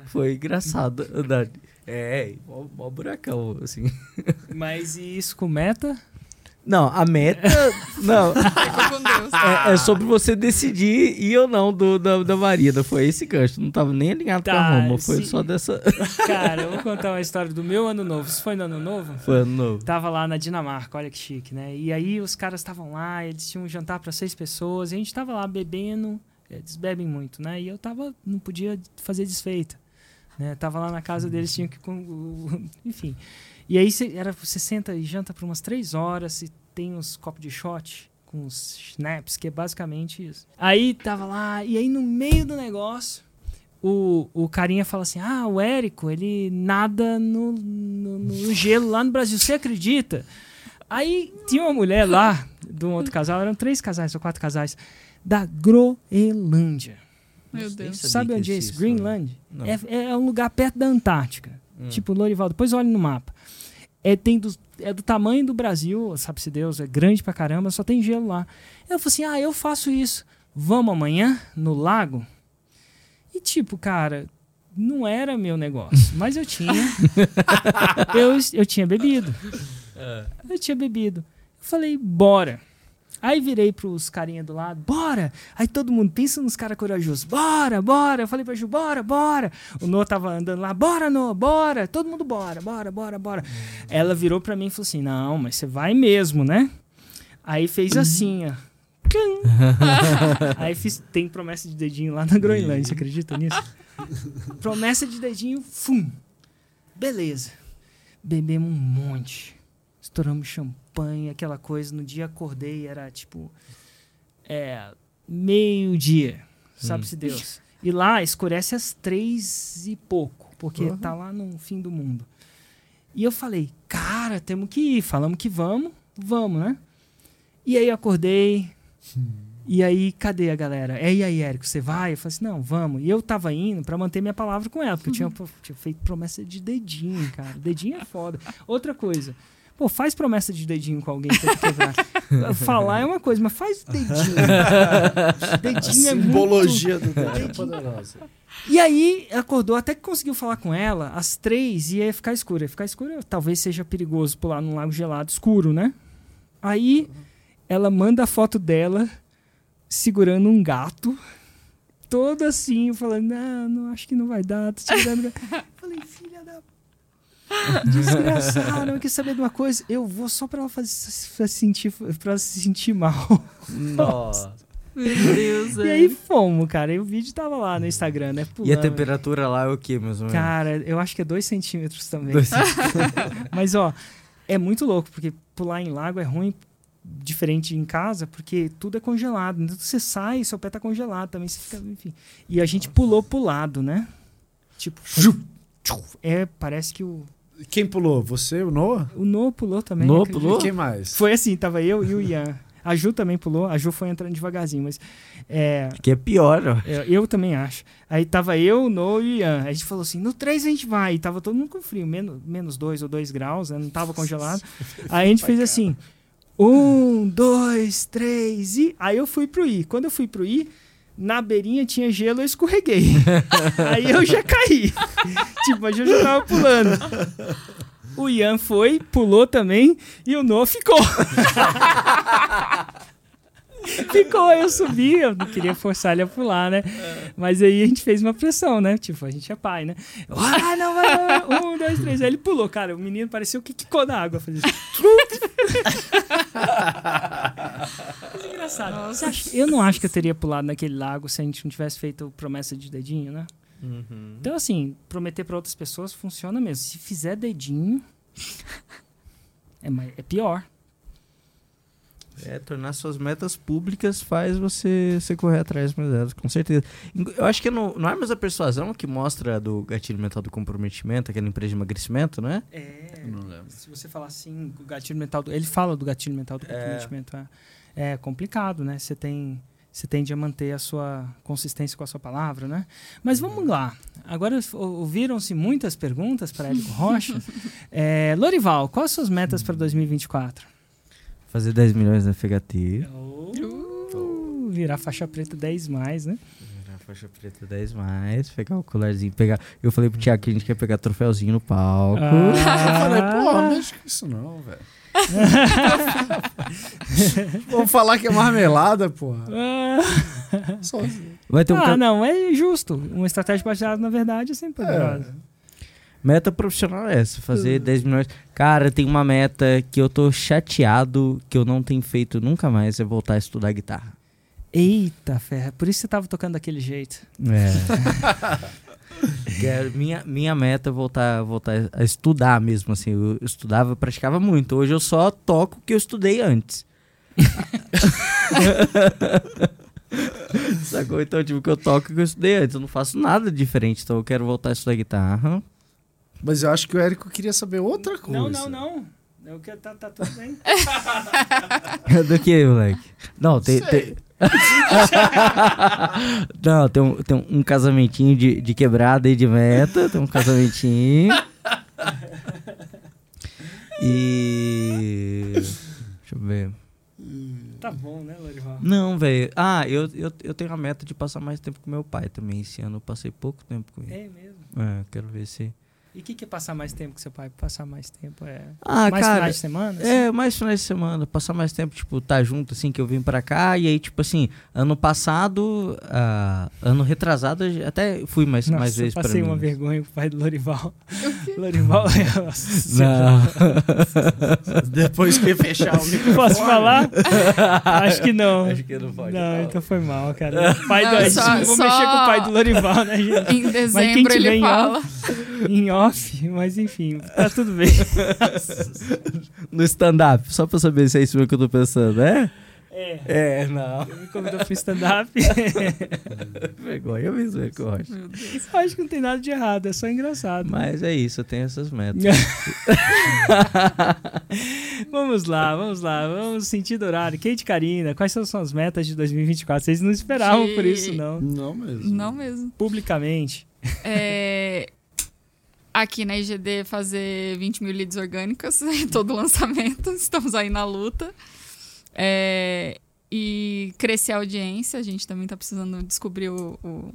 foi engraçado andar. É, mó, mó buracão, assim. Mas e isso com meta? Não, a meta. não, com é, é sobre você decidir ir ou não do, da, da Marina. Foi esse gancho. Não tava nem alinhado com Tá, a Roma. Foi sim. só dessa. Cara, eu vou contar uma história do meu ano novo. Isso foi no ano novo? Foi ano novo. Tava lá na Dinamarca, olha que chique, né? E aí os caras estavam lá, eles tinham um jantar para seis pessoas, e a gente tava lá bebendo, eles bebem muito, né? E eu tava, não podia fazer desfeita, né? Tava lá na casa deles, tinha que... com- Enfim. E aí você era, você senta e janta por umas três horas e tem uns copos de shot com os snaps, que é basicamente isso. Aí tava lá, e aí no meio do negócio, o, o carinha fala assim: Ah, o Érico, ele nada no, no, no gelo lá no Brasil, você acredita? Aí tinha uma mulher lá, de um outro casal, eram três casais ou quatro casais, da Groenlândia. Meu Deus. Sabe que onde é isso? Greenland? Não. É, é um lugar perto da Antártica. Hum. Tipo Lorival. Depois olhe no mapa. É, tem do, é do tamanho do Brasil, sabe-se Deus, é grande pra caramba, só tem gelo lá. Eu falei assim: ah, eu faço isso. Vamos amanhã no lago? E tipo, cara, não era meu negócio, mas eu tinha. eu, eu tinha bebido. Eu tinha bebido. Eu falei, bora. Aí virei pros carinha do lado, bora! Aí todo mundo pensa nos caras corajosos, bora, bora! Eu falei pra Ju, bora, bora! O Noah tava andando lá, bora, Noah, bora! Todo mundo bora, bora, bora, bora. Ela virou pra mim e falou assim: não, mas você vai mesmo, né? Aí fez assim, ó. Aí fiz, tem promessa de dedinho lá na Groenlândia, você acredita nisso? promessa de dedinho, fum. Beleza. Bebemos um monte. Estouramos champanhe, aquela coisa. No dia acordei, era tipo. É. Meio-dia. Sabe-se Deus. E lá escurece às três e pouco, porque Uhum. tá lá no fim do mundo. E eu falei, cara, temos que ir. Falamos que vamos, vamos, né? E aí acordei. E aí, cadê a galera? É, e aí, Érico, você vai? Eu falei assim, não, vamos. E eu tava indo pra manter minha palavra com ela, porque eu tinha, tinha feito promessa de dedinho, cara. Dedinho é foda. Outra coisa. Pô, faz promessa de dedinho com alguém pra quebrar. Falar é uma coisa, mas faz dedinho. dedinho é muito... Simbologia do dedo é poderosa. E aí, acordou, até que conseguiu falar com ela, às três ia ficar escuro. Ia ficar escuro, talvez seja perigoso pular num lago gelado escuro, né? Aí, ela manda a foto dela segurando um gato, todo assim, falando, não, não acho que não vai dar, tô segurando... Falei, filha da... Desgraçada, não quer saber de uma coisa? Eu vou só pra ela fazer, pra sentir, pra ela se sentir mal. Nossa. Meu Deus, E é. aí fomos, cara. E o vídeo tava lá no Instagram, né? E a pulando. temperatura lá é o que, ou menos? Cara, eu acho que é 2 centímetros também. Dois Mas, ó, é muito louco, porque pular em lago é ruim, diferente em casa, porque tudo é congelado. Então você sai, seu pé tá congelado também, você fica, enfim. E a gente pulou pro lado, né? Tipo, é, parece que o, Quem pulou? Você, o Noah? o Noah pulou também. Noah pulou? E quem mais? Foi assim, tava eu e o Ian. A Ju também pulou, a Ju foi entrando devagarzinho, mas. É, Que é pior, ó. é, eu também acho. Aí tava eu, o No e o Ian. A gente falou assim: no 3 a gente vai. E tava todo mundo com frio, menos, menos 2 ou 2 graus, né? não tava congelado. Aí a gente fez assim: um, dois, três e. Aí eu fui pro I. Quando eu fui pro I, na beirinha tinha gelo, eu escorreguei. Aí eu já caí. tipo, a Ju já tava pulando. O Ian foi, pulou também, e o No ficou. ficou, eu subi, eu não queria forçar ele a pular, né? Mas aí a gente fez uma pressão, né? Tipo, a gente é pai, né? Eu, ah, não, vai, vai, vai. Um, dois, três. Aí ele pulou, cara. O menino parecia o que quicou na água. Assim. Mas é engraçado. Acha- Eu não acho que eu teria pulado naquele lago se a gente não tivesse feito promessa de dedinho, né? Então, assim, prometer pra outras pessoas funciona mesmo. Se fizer dedinho, é, é pior. É, tornar suas metas públicas faz você, você correr atrás mais delas, com certeza. Eu acho que no, no Armas da Persuasão que mostra do gatilho mental do comprometimento, aquela empresa de emagrecimento, né? É. Eu não lembro. Se você falar assim, o gatilho mental. Do, ele fala do gatilho mental do comprometimento. É. é complicado, né? Você tem. Você tende a manter a sua consistência com a sua palavra, né? Mas vamos lá. Agora ou- ouviram-se muitas perguntas para Érico Rocha. É, Lorival, quais as suas metas para 2024? Fazer 10 milhões na FHT. Uh, virar faixa preta 10 mais, né? Virar faixa preta 10 mais, pegar o colarzinho, pegar. Eu falei pro Thiago que a gente quer pegar troféuzinho no palco. Eu falei, Ah. porra, não mexe com isso não, velho. Vamos falar que é marmelada, porra. Ah, assim. Vai ter um ah, não, é justo. Uma estratégia baseada na verdade é sempre poderosa. Meta profissional é essa, fazer 10 milhões. Cara, tem uma meta que eu tô chateado que eu não tenho feito nunca mais, é voltar a estudar guitarra. Eita, ferra. Por isso você tava tocando daquele jeito. É. Quero- minha, minha meta é voltar, voltar a estudar mesmo, assim. Eu estudava, praticava muito. Hoje eu só toco o que eu estudei antes. Sacou? Então, tipo, que eu toco o que eu estudei antes. Eu não faço nada diferente. Então eu quero voltar a estudar guitarra. Mas eu acho que o Érico queria saber outra coisa. Não, não, não. Eu quero, tá, tá tudo bem. Do que, moleque? Não, tem. Tem... Não, tem um, tem um casamentinho de, de quebrada e de meta. Tem um casamentinho. E. Deixa eu ver. Tá bom, né, Lorival? Não, velho. Ah, eu, eu, eu tenho a meta de passar mais tempo com meu pai também. Esse ano eu passei pouco tempo com ele. É mesmo. É, quero ver se. E o que, que é passar mais tempo com seu pai? Passar mais tempo é. Ah, mais cara. finais de semana? assim? É, mais finais de semana, passar mais tempo, tipo, tá junto, assim, que eu vim pra cá, e aí, tipo assim, ano passado, ah, ano retrasado, até fui mais, Nossa, mais vezes eu pra passei mim. uma vergonha com o pai do Lorival. Lorival é. Nossa, Não. Depois que fechar o microfone. Posso falar? Acho que não. Acho que não pode Não, falar. então foi mal, cara. Pai Não, do, só- não vou só- mexer com o pai do Lorival, né, gente? Em quem dezembro tiver ele em fala. Em off, mas enfim, tá tudo bem. No stand-up, só pra saber se é isso mesmo que eu tô pensando, é? É. É, não. Ele me convidou pro stand-up. Vergonha mesmo, é que eu acho. Que não tem nada de errado, é só engraçado. Mas é isso, eu tenho essas metas. vamos lá, vamos lá, vamos sentir horário. Kate Karina, quais são suas metas de 2024? Vocês não esperavam por isso, não. Não mesmo. Não mesmo. Publicamente. É, aqui na IGD fazer 20 mil leads orgânicas em todo lançamento. Estamos aí na luta. É, e crescer a audiência. A gente também está precisando descobrir o, o-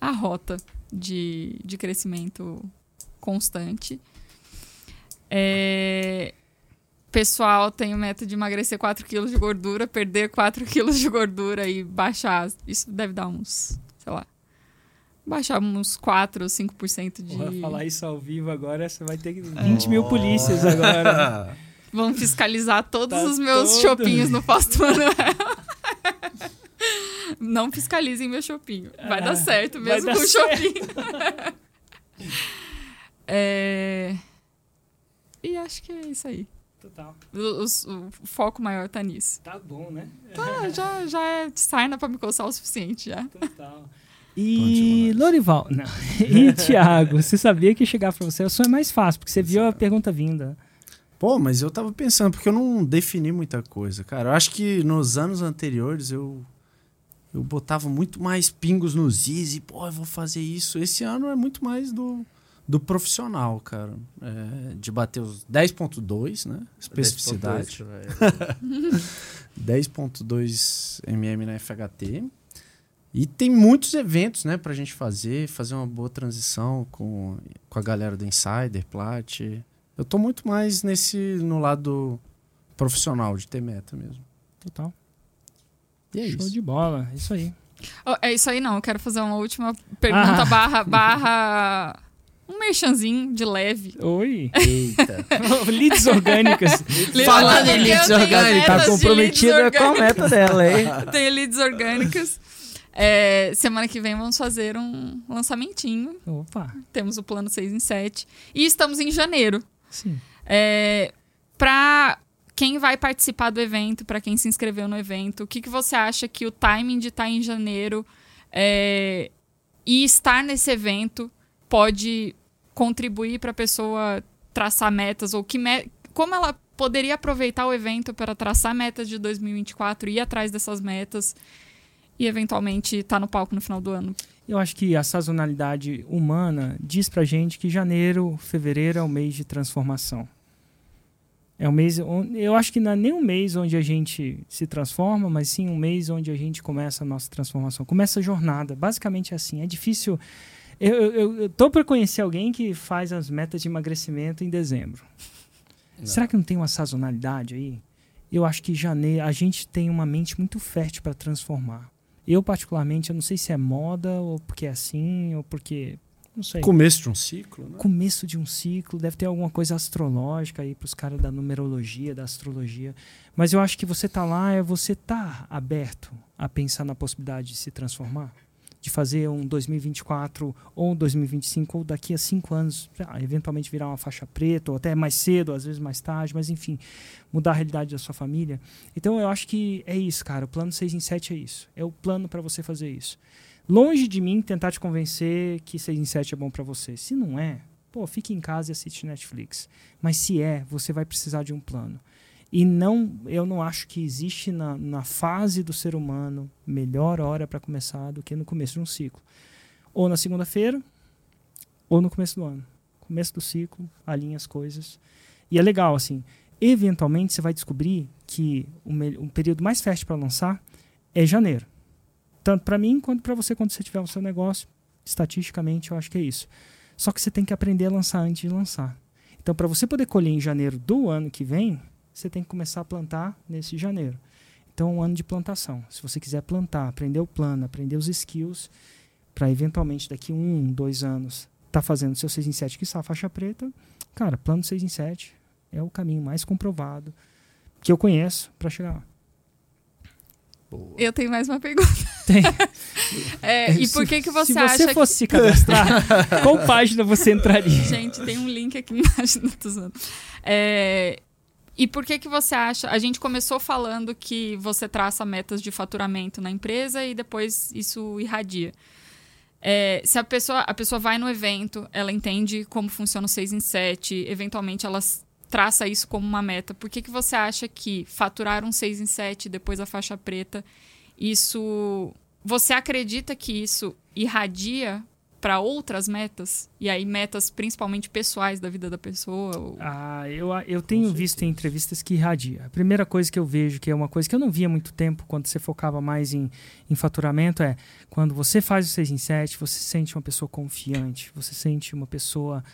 a rota de, de crescimento constante. É, pessoal, tenho meta de emagrecer 4 quilos de gordura, perder 4 quilos de gordura e baixar. Isso deve dar uns, sei lá, baixar uns 4 ou 5% de. Porra, falar isso ao vivo agora, você vai ter 20 mil polícias agora. Vamos fiscalizar todos Tá os meus todo- chopinhos no Fausto Manuel. Não fiscalizem meu chopinho. Vai Ah, dar certo mesmo dar com o chopinho. É, E acho que é isso aí. Total. O, os- o foco maior tá nisso. Tá bom, né? Tá, já, já é sarna pra me coçar o suficiente já. Total. E Lorival, não. E Thiago, você sabia que chegar pra você o sonho é mais fácil, porque você viu a pergunta vinda. Pô, mas eu tava pensando, porque eu não defini muita coisa, cara. Eu acho que nos anos anteriores eu eu botava muito mais pingos nos is e, pô, eu vou fazer isso. Esse ano é muito mais do, do profissional, cara. É, de bater os 10.2, né? Especificidade. 10.2 mm na FHT. E tem muitos eventos, né, pra gente fazer, fazer uma boa transição com, com a galera do Insider, Plat. Eu tô muito mais nesse, no lado profissional, de ter meta mesmo. Total. E é Show isso. de bola, isso aí. Oh, é isso aí, não. Eu quero fazer uma última pergunta Ah. barra, barra... Um merchanzinho de leve. Oi. Eita. Leads orgânicas. Falando em leads metas tá comprometida leads com a meta dela, hein? Tem leads orgânicas. É, semana que vem vamos fazer um lançamentinho. Opa, Temos o plano 6 em 7. E estamos em janeiro. sim. É, para quem vai participar do evento, para quem se inscreveu no evento, o que, que você acha que o timing de estar em janeiro é, e estar nesse evento pode contribuir para a pessoa traçar metas ou que me- como ela poderia aproveitar o evento para traçar metas de 2024, ir atrás dessas metas e eventualmente estar no palco no final do ano? Eu acho que a sazonalidade humana diz pra gente que janeiro, fevereiro é o mês de transformação. É um mês, eu acho que não é nem um mês onde a gente se transforma, mas sim um mês onde a gente começa a nossa transformação, começa a jornada. Basicamente é assim. É difícil. Eu, eu, eu- tô para conhecer alguém que faz as metas de emagrecimento em dezembro. Será que não tem uma sazonalidade aí? Eu acho que janeiro a gente tem uma mente muito fértil para transformar. Eu particularmente, eu não sei se é moda ou porque é assim ou porque não sei. Começo de um ciclo, né? Começo de um ciclo, deve ter alguma coisa astrológica aí para os caras da numerologia, da astrologia. Mas eu acho que você tá lá, é você tá aberto a pensar na possibilidade de se transformar, de fazer um 2024 ou um 2025 ou daqui a cinco anos, eventualmente virar uma faixa preta ou até mais cedo, às vezes mais tarde, mas enfim, mudar a realidade da sua família. Então eu acho que é isso, cara. O plano 6 em 7 é isso. É o plano para você fazer isso. Longe de mim tentar te convencer que 6 em 7 é bom para você. Se não é, pô, fique em casa e assiste Netflix. Mas se é, você vai precisar de um plano. E não, eu não acho que existe na, na fase do ser humano melhor hora para começar do que no começo de um ciclo. Ou na segunda-feira, ou no começo do ano. Começo do ciclo, alinha as coisas. E é legal, assim, eventualmente você vai descobrir que o, o período mais fértil para lançar é janeiro. Tanto para mim quanto para você quando você tiver o seu negócio. Estatisticamente, eu acho que é isso. Só que você tem que aprender a lançar antes de lançar. Então, para você poder colher em janeiro do ano que vem, você tem que começar a plantar nesse janeiro. Então, é um ano de plantação. Se você quiser plantar, aprender o plano, aprender os skills, para eventualmente daqui um, dois anos, tá fazendo seu 6 em 7, que a faixa preta, cara, plano 6 em 7 é o caminho mais comprovado que eu conheço para chegar lá. Eu tenho mais uma pergunta. Tem. É, e por que que você Se acha você fosse se cadastrar, qual página você entraria? Gente, tem um link aqui embaixo. Não tô zoando. É, E por que que você acha... A gente começou falando que você traça metas de faturamento na empresa e depois isso irradia. É, se a pessoa, a pessoa vai no evento, ela entende como funciona o 6 em 7, eventualmente ela traça isso como uma meta. Por que, que você acha que faturar um 6 em 7 depois a faixa preta, isso. Você acredita que isso irradia para outras metas? E aí, metas principalmente pessoais da vida da pessoa? ou- Ah, eu, eu tenho visto em entrevistas que irradia. A primeira coisa que eu vejo, que é uma coisa que eu não via há muito tempo, quando você focava mais em, em faturamento, é quando você faz o 6 em 7, você se sente uma pessoa confiante, você sente uma pessoa.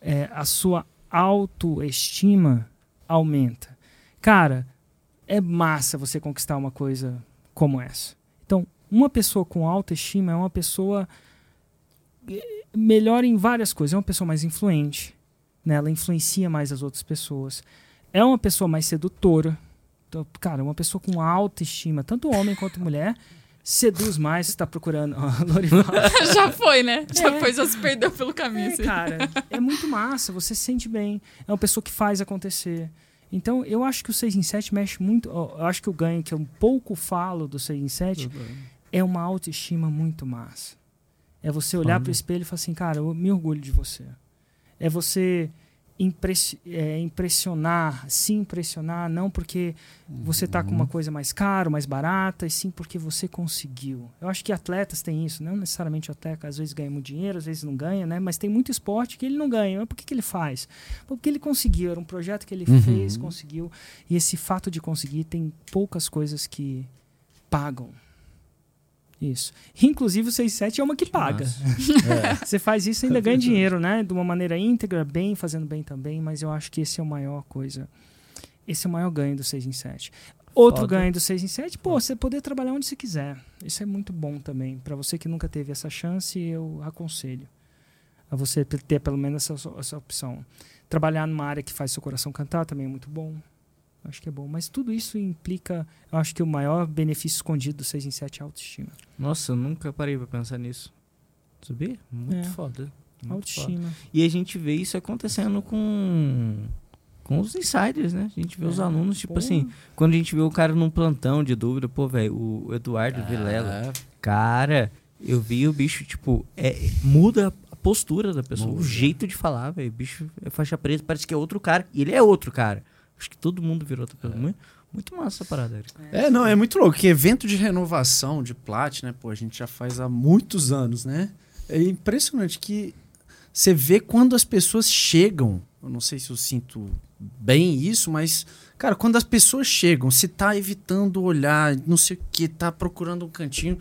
é, a sua autoestima aumenta. Cara, é massa você conquistar uma coisa como essa. Então, uma pessoa com autoestima é uma pessoa melhor em várias coisas. É uma pessoa mais influente, né? Ela influencia mais as outras pessoas. É uma pessoa mais sedutora. Então, cara, uma pessoa com autoestima, tanto homem quanto mulher, seduz mais se tá procurando. Lorival. já foi, né? Já É. foi, já se perdeu pelo caminho. É, assim. cara, é muito massa, você se sente bem. É uma pessoa que faz acontecer. Então, eu acho que o 6 em 7 mexe muito. Eu acho que o ganho que eu um pouco falo do 6 em 7 é uma autoestima muito massa. É você olhar Olha. pro espelho e falar assim, cara, eu me orgulho de você. É você impress- é, impressionar, se impressionar, não porque você está com uma coisa mais cara, mais barata, e sim porque você conseguiu. Eu acho que atletas têm isso, não necessariamente o atleta, às vezes ganha muito dinheiro, às vezes não ganha, né? Mas tem muito esporte que ele não ganha. Mas por que, que ele faz? Porque ele conseguiu, era um projeto que ele Uhum. fez, conseguiu. E esse fato de conseguir tem poucas coisas que pagam. Isso. Inclusive o 67 é uma que paga. Você faz isso e ainda ganha dinheiro, né? De uma maneira íntegra, bem, fazendo bem também, mas eu acho que esse é o maior coisa. Esse é o maior ganho do 6 em 7. Outro Foda. ganho do 6 em 7, pô, você poder trabalhar onde você quiser. Isso é muito bom também. Para você que nunca teve essa chance, eu aconselho a você ter ter pelo menos essa, essa opção. Trabalhar numa área que faz seu coração cantar também é muito bom. Acho que é bom. Mas tudo isso implica, eu acho que o maior benefício escondido do 6 em 7 é a autoestima. Nossa, eu nunca parei pra pensar nisso. Sabia? Muito É. foda. Muito foda. Autoestima. E a gente vê isso acontecendo com com os insiders, né? A gente vê os É. alunos, tipo Pô, assim, quando a gente vê o cara num plantão de dúvida, pô, velho, o Eduardo Vilela, É, cara, eu vi o bicho, tipo, é, muda a postura da pessoa, o jeito de falar, velho. O bicho é faixa preta, parece que é outro cara. E ele é outro cara. Acho que todo mundo virou. Muito, muito massa essa parada, Eric. É, não, é muito louco. Que evento de renovação de Plat, né? Pô, a gente já faz há muitos anos, né? É impressionante que você vê quando as pessoas chegam. Eu não sei se eu sinto bem isso, mas, cara, quando as pessoas chegam, se tá evitando olhar, não sei o que, tá procurando um cantinho,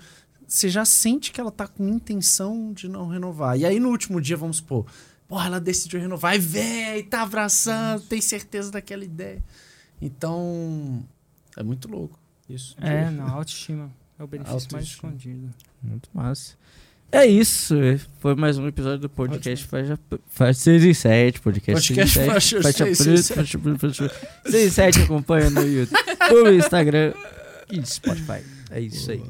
você já sente que ela tá com intenção de não renovar. E aí no último dia, vamos supor, porra, ela decidiu renovar e véi, tá abraçando, tem certeza daquela ideia. Então, é muito louco isso. É, não, autoestima é o benefício mais Autoestima. escondido. Muito massa. É isso. Foi mais um episódio do podcast Faixa, faixa 6 e 7. Podcast, Podcast 6 e 7. Faixa Faixa 6 e preta, 7. faixa preta, faixa 6 e 7 acompanha no YouTube, no Instagram e Spotify. É isso aí.